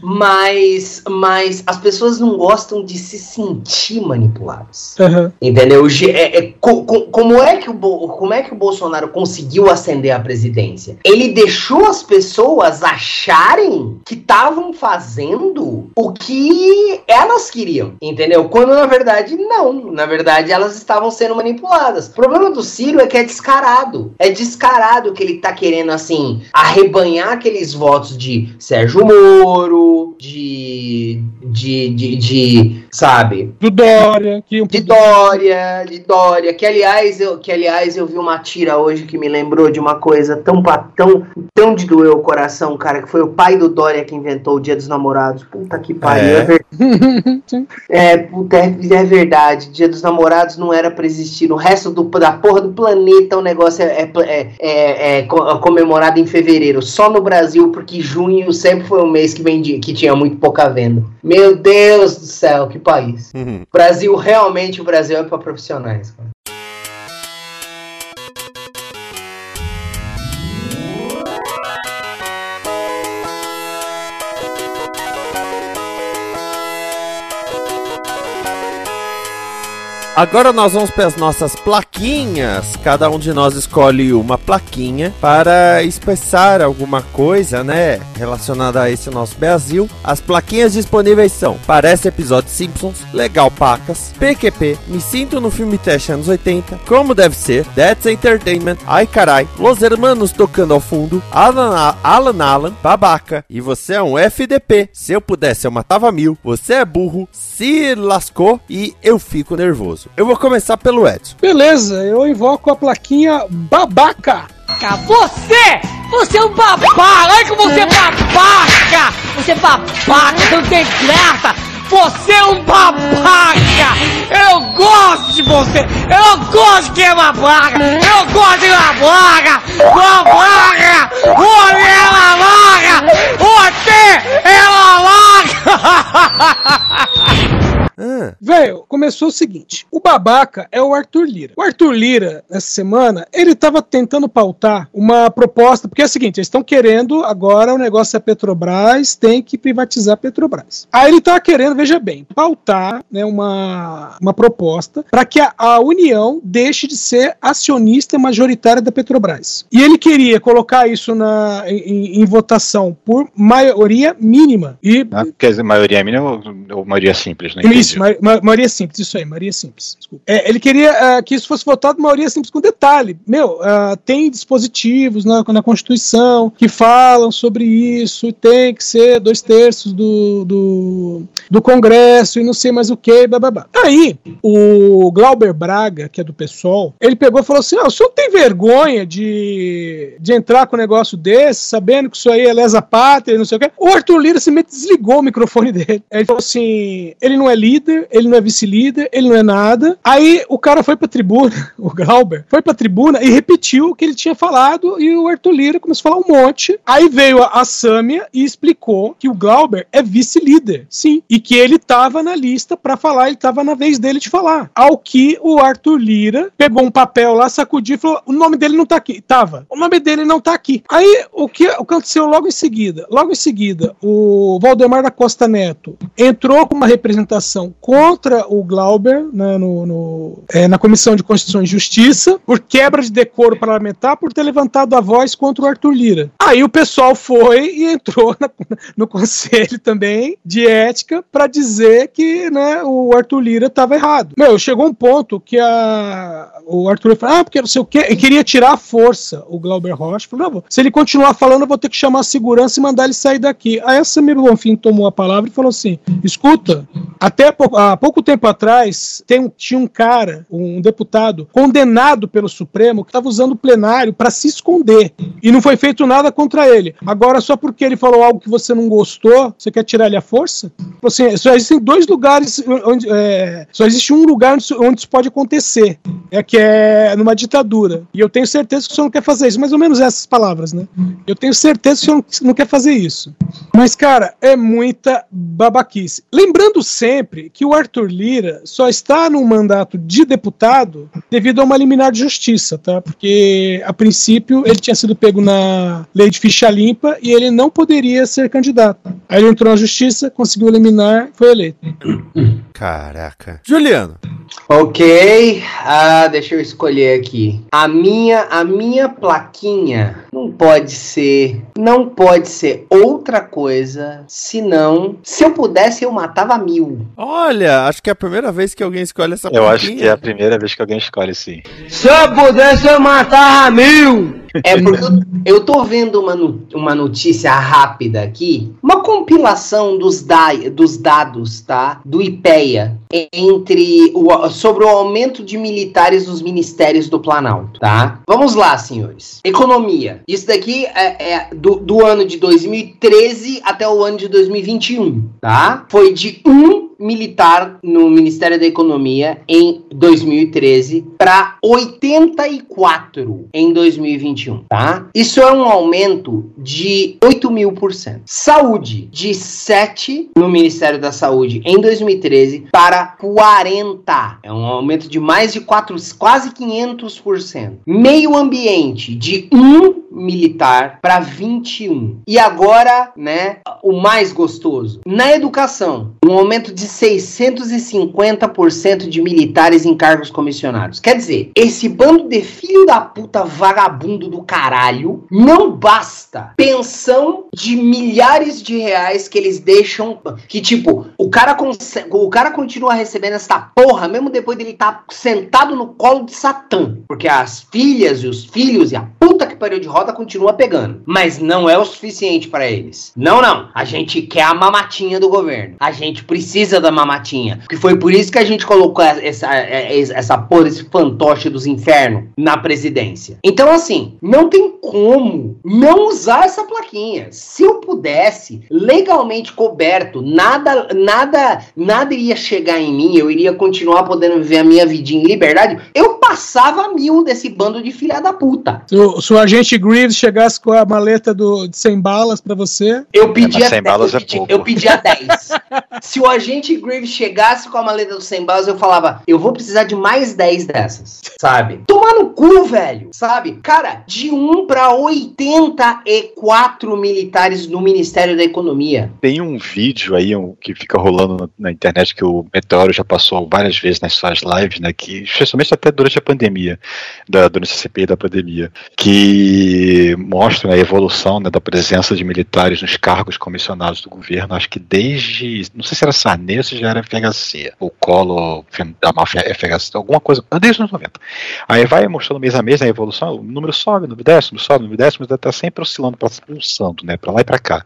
Mas, mas as pessoas não gostam de se sentir manipuladas. Aham. Entendeu? É- é co- co- como, é que o, como é que o Bolsonaro conseguiu ascender à presidência? Ele deixou as pessoas acharem que estavam fazendo o que elas queriam, entendeu? Quando na verdade não. Na verdade elas estavam sendo manipuladas. O problema do Ciro é que é descarado. É descarado que ele tá querendo, assim, arrebanhar aqueles votos de Sérgio Moro, de. de. de. de sabe? Do Dória, que De Dória, de Dória, que aliás, eu, que aliás eu vi uma tira hoje que me lembrou de uma coisa tão, pa- tão, tão de doer o coração, cara, que foi o pai do Dória que inventou o Dia dos Namorados. Puta que pariu, É? é, ver- é, puta, é, é verdade. Dia dos Namorados não era pra existir. No resto do, da porra do planeta o negócio é, é, é- é- é co- comemorado em fevereiro. Só no Brasil, porque junho sempre foi um mês que, vendia, que tinha muito pouca venda. Meu Deus do céu, que país. Brasil, realmente, o Brasil é pra profissionais. cara. Agora nós vamos para as nossas plaquinhas. Cada um de nós escolhe uma plaquinha para expressar alguma coisa, né, relacionada a esse nosso Brasil. As plaquinhas disponíveis são: Parece episódio Simpsons, Legal Pacas, PQP, Me Sinto no filme Trash anos 80, Como Deve Ser, That's Entertainment, Ai Carai, Los Hermanos tocando ao fundo, Alan Alan, Alan Babaca, e você é um FDP. Se eu pudesse eu matava mil, você é burro, se lascou e eu fico nervoso. Eu vou começar pelo Edson. Beleza, eu invoco a plaquinha babaca. Você! Você é um babaca! Olha como você é babaca! Você é babaca, você não tem graça! Você é um babaca! Eu gosto de você! Eu gosto de quem é babaca! Eu gosto de babaca! Babaca! Você é babaca! Você é babaca! Velho, começou o seguinte: o babaca é o Arthur Lira. O Arthur Lira, essa semana, ele tava tentando pautar uma proposta, porque é o seguinte: eles estão querendo agora o negócio é Petrobras, tem que privatizar a Petrobras. Aí ele tava querendo, veja bem, pautar né, uma, uma proposta para que a, a União deixe de ser acionista majoritária da Petrobras. E ele queria colocar isso na, em, em votação por maioria mínima. E Ah, Quer dizer, maioria mínima ou, ou maioria simples, né? Isso, ma ma maioria simples, isso aí, maioria simples. É, ele queria ah, que isso fosse votado maioria simples com detalhe. Meu, ah, tem dispositivos na, na Constituição que falam sobre isso, e tem que ser dois terços do, do, do Congresso e não sei mais o que, bababá. Aí, o Glauber Braga, que é do PSOL, ele pegou e falou assim: ah, o senhor tem vergonha de, de entrar com um negócio desse, sabendo que isso aí é lesa pátria e não sei o quê? O Arthur Lira simplesmente desligou o microfone dele. Ele falou assim: ele não é líder, ele não é vice-líder, ele não é nada. Aí o cara foi pra tribuna, o Glauber, foi pra tribuna e repetiu o que ele tinha falado e o Arthur Lira começou a falar um monte. Aí veio a, Sâmia e explicou que o Glauber é vice-líder, sim, e que ele tava na lista pra falar, ele tava na vez dele de falar. Ao que o Arthur Lira pegou um papel lá, sacudiu e falou: o nome dele não tá aqui. Tava. O nome dele não tá aqui. Aí o que aconteceu logo em seguida? Logo em seguida, o Valdemar da Costa Neto entrou com uma representação contra o Glauber né, no, no é, na Comissão de Constituição e Justiça por quebra de decoro parlamentar por ter levantado a voz contra o Arthur Lira. Aí o pessoal foi e entrou na, no conselho também de ética para dizer que né, o Arthur Lira estava errado. Meu, chegou um ponto que a, o Arthur falou, ah, porque não sei o quê, queria tirar a força o Glauber Rocha. Falou, não, se ele continuar falando, eu vou ter que chamar a segurança e mandar ele sair daqui. Aí a Samir Bonfim tomou a palavra e falou assim: escuta, até pou, há pouco tempo atrás tem, tinha um cara, um deputado, condenado pelo Supremo que estava usando o plenário para se esconder. E não foi feito nada contra ele. Agora, só porque ele falou algo que você não gostou, você quer tirar ele à força? Assim, só existem dois lugares onde. É, só existe um lugar onde, isso pode acontecer. É que é numa ditadura. E eu tenho certeza que o senhor não quer fazer isso. Mais ou menos essas palavras, né? Eu tenho certeza que o senhor não quer fazer isso. Mas, cara, é muita babaquice. Lembrando sempre que o Arthur Lira só está no mandato de deputado devido a uma liminar de justiça, tá? Porque, a princípio, ele tinha sido pego na lei de ficha limpa e ele não poderia ser candidato. Aí ele entrou na justiça, conseguiu eliminar, foi eleito. Caraca. Juliano. Ok, ah, deixa eu escolher aqui. A minha, a minha plaquinha não pode ser, não pode ser outra coisa senão, se eu pudesse eu matava mil. Olha, acho que é a primeira vez que alguém escolhe essa Eu acho que é a primeira vez que alguém escolhe sim. Se eu pudesse eu matava mil. É porque eu, tô vendo uma, uma notícia rápida aqui, uma compilação dos, da, dos dados, tá? Do IPEA entre o, sobre o aumento de militares nos ministérios do Planalto, tá? Vamos lá, senhores. Economia. Isso daqui é, é do, do ano de 2013 até o ano de 2021, tá? Foi de 1 militar no Ministério da Economia em 2013 para 84 em 2021, tá? Isso é um aumento de 8 mil por cento. Saúde, de 7 no Ministério da Saúde em 2013 para 40. É um aumento de mais de 4, quase 500 por cento. Meio ambiente, de 1 militar para 21. E agora, né, o mais gostoso. Na educação, um aumento de 650% de militares em cargos comissionados. Quer dizer, esse bando de filho da puta vagabundo do caralho não basta pensão de milhares de reais que eles deixam que tipo, o cara o cara continua recebendo essa porra mesmo depois dele estar tá sentado no colo de Satã, porque as filhas e os filhos e a puta que pariu de roda continua pegando, mas não é o suficiente para eles. Não, não. A gente quer a mamatinha do governo. A gente precisa da mamatinha. Que foi por isso que a gente colocou essa, essa porra, esse fantoche dos infernos na presidência. Então, assim, não tem como não usar essa plaquinha. Se eu pudesse, legalmente coberto, nada, nada, nada iria chegar em mim, eu iria continuar podendo viver a minha vidinha em liberdade, eu passava mil desse bando de filha da puta. O, se agente Greaves chegasse com a maleta do, de 100 balas para você... Eu pedia, é, 100 balas eu, é pedi, pouco. eu pedia 10. se o agente Greaves chegasse com a maleta dos 100 balas, eu falava, eu vou precisar de mais 10 dessas, sabe? Tomar no cu, velho, sabe? Cara, de 1 para 84 militares no Ministério da Economia. Tem um vídeo aí um, que fica rolando na, na, internet que o Meteoro já passou várias vezes nas suas lives, né? Que, especialmente até durante a pandemia, da, durante a CPI da pandemia, que mostra né, a evolução né, da presença de militares nos cargos comissionados do governo, acho que desde, não sei se era Sarney ou se já era FHC, o Colo da máfia FHC, alguma coisa, desde os anos 90. Aí vai mostrando mês a mês a evolução, o número sobe, o número desce, o número sobe, o número desce, mas está sempre oscilando, pulsando, né, para lá e para cá.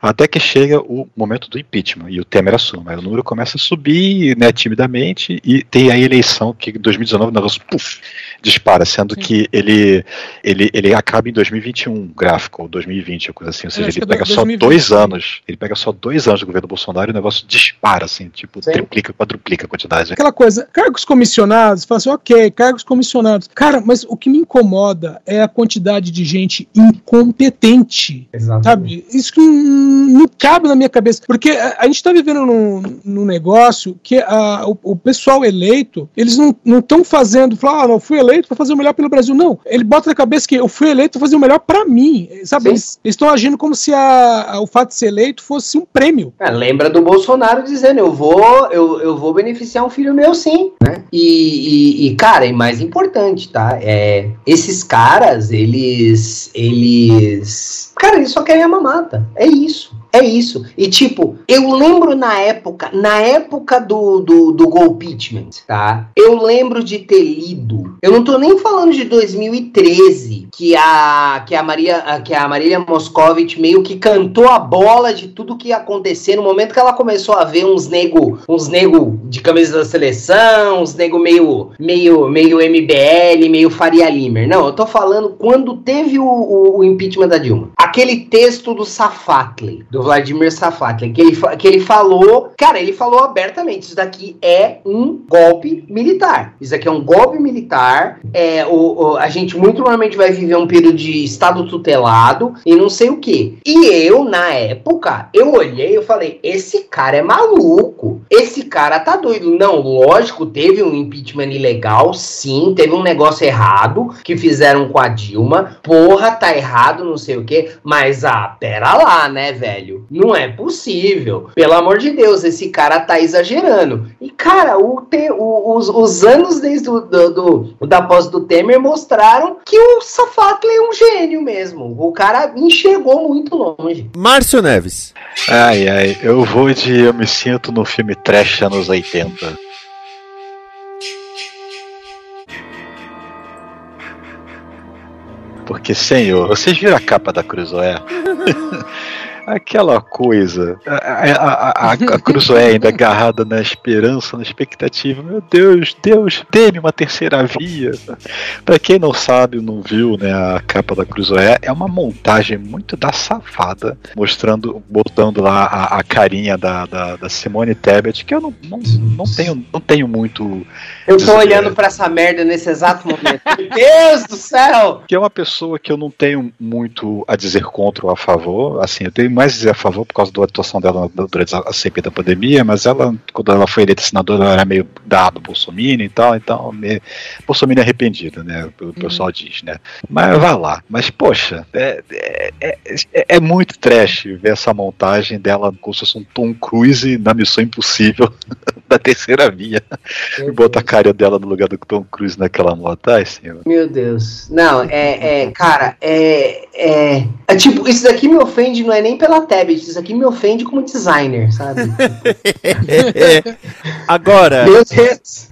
Até que chega o momento do impeachment e o Temer assume. Aí o número começa a subir, né, timidamente, e tem a eleição que em 2019 o negócio puff, dispara, sendo Sim. que ele, ele, ele acaba em 2021, gráfico, ou 2020, ou coisa assim. Ou seja, ele é pega só 2020. dois anos. Ele pega só dois anos do governo Bolsonaro e o negócio dispara, assim, tipo, Sim. triplica, quadruplica a quantidade. Aquela coisa, cargos comissionados, fala assim, ok, cargos comissionados. Cara, mas o que me incomoda é a quantidade de gente incompetente. Sabe? Isso que não, não cabe na minha cabeça. Porque a, a gente tá vivendo num, num negócio que a- o, o pessoal eleito, eles não estão fazendo, falar, ah, não, eu fui eleito para fazer o melhor pelo Brasil. Não, ele bota na cabeça que eu fui eleito fazer o melhor para mim. Sabe? Sim. Eles estão agindo como se a- a- o fato de ser eleito fosse um prêmio. É, lembra do Bolsonaro dizendo, eu vou, eu, eu vou beneficiar um filho meu sim, né? E, e, e, cara, e mais importante, tá? É, esses caras, eles, eles, cara, eles só querem a mamata, é isso. É isso. E tipo, eu lembro na época, na época do, do, do Golpeachment, tá? Eu lembro de ter lido. Eu não tô nem falando de 2013, que a que a Maria, que a Marília Moscovitch meio que cantou a bola de tudo que ia acontecer no momento que ela começou a ver uns nego, uns nego de camisa da seleção, uns nego meio meio meio MBL, meio Faria Limer. Não, eu tô falando quando teve o, o- o impeachment da Dilma. Aquele texto do Safatli, do Vladimir Safatli, que ele, que ele falou, cara, ele falou abertamente, isso daqui é um golpe militar. Isso aqui é um golpe militar. É, o, o- a gente muito provavelmente vai viver um período de estado tutelado e não sei o que. E eu, na época, eu olhei e falei, esse cara é maluco. Esse cara tá doido. Não, lógico, teve um impeachment ilegal, sim, teve um negócio errado que fizeram com a Dilma. Porra, tá errado, não sei o que. Mas, ah, pera lá, né, velho? Não é possível. Pelo amor de Deus, esse cara tá exagerando. E, cara, o te- o- os, os anos desde o do, do- da posse do Temer mostraram que o Safatli é um gênio mesmo. O cara enxergou muito longe. Márcio Neves. Ai, ai, eu vou de Eu Me Sinto no filme Trash anos 80. Porque, senhor, vocês viram a capa da Cruzoé? Aquela coisa, a, a, a, a Cruzoé ainda agarrada na esperança, na expectativa. Meu Deus, Deus, dê-me uma terceira via. Pra quem não sabe, não viu, né, a capa da Cruzoé, é uma montagem muito da safada, mostrando, botando lá a, a carinha da, da, da Simone Tebet, que eu não, não, não, tenho, não tenho muito. Eu tô olhando pra essa merda nesse exato momento. Meu Deus do céu! Que é uma pessoa que eu não tenho muito a dizer contra ou a favor. Assim, eu tenho mais a dizer a favor por causa da atuação dela durante a CP da pandemia, mas ela, quando ela foi eleita senadora, ela era meio da aba Bolsonaro e tal, então, me, Bolsonaro é arrependida, né? O pessoal diz, né? Mas vai lá. Mas, poxa, é, é, é, é muito trash ver essa montagem dela como se fosse um Tom Cruise na Missão Impossível da terceira via. E bota a cara dela no lugar do Tom Cruise naquela moto. Ai, senhor. Meu Deus. Não, é, é cara, é, é, é tipo, isso daqui me ofende, não é nem pela tablet, isso aqui me ofende como designer, sabe? Agora, Meu Deus.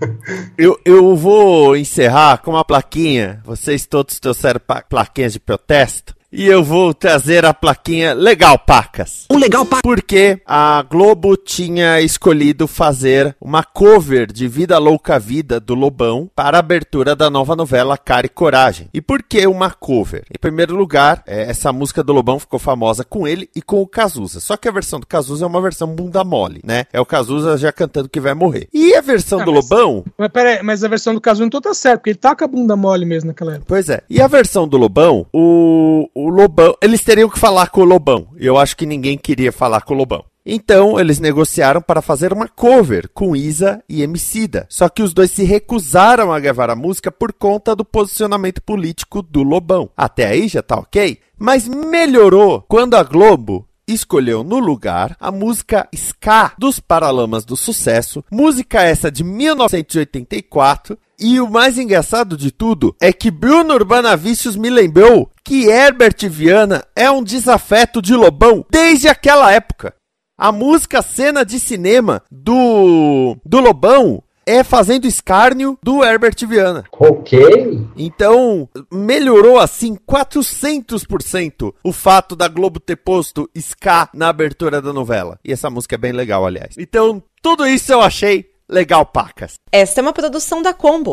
eu, eu vou encerrar com uma plaquinha. Vocês todos trouxeram plaquinhas de protesto. E eu vou trazer a plaquinha Legal Pacas. Um Legal Pacas. Porque a Globo tinha escolhido fazer uma cover de Vida Louca Vida do Lobão para a abertura da nova novela Cara e Coragem. E por que uma cover? Em primeiro lugar, é, essa música do Lobão ficou famosa com ele e com o Cazuza. Só que a versão do Cazuza é uma versão bunda mole, né? É o Cazuza já cantando que vai morrer. E a versão Ah, do mas- Lobão Mas peraí, mas a versão do Caso não tá certo, porque ele tá com a bunda mole mesmo naquela época. Pois é. E a versão do Lobão, o, o Lobão, eles teriam que falar com o Lobão. Eu acho que ninguém queria falar com o Lobão. Então, eles negociaram para fazer uma cover com Isa e Emicida. Só que os dois se recusaram a gravar a música por conta do posicionamento político do Lobão. Até aí já tá ok? Mas melhorou quando a Globo escolheu no lugar a música Ska dos Paralamas do Sucesso, música essa de 1984. E o mais engraçado de tudo é que Bruno Urbanavicius me lembrou que Herbert Viana é um desafeto de Lobão desde aquela época. A música cena de cinema do, do Lobão é fazendo escárnio do Herbert Viana. Ok. Então, melhorou assim 400% o fato da Globo ter posto ska na abertura da novela. E essa música é bem legal, aliás. Então, tudo isso eu achei legal, pacas. Esta é uma produção da Combo.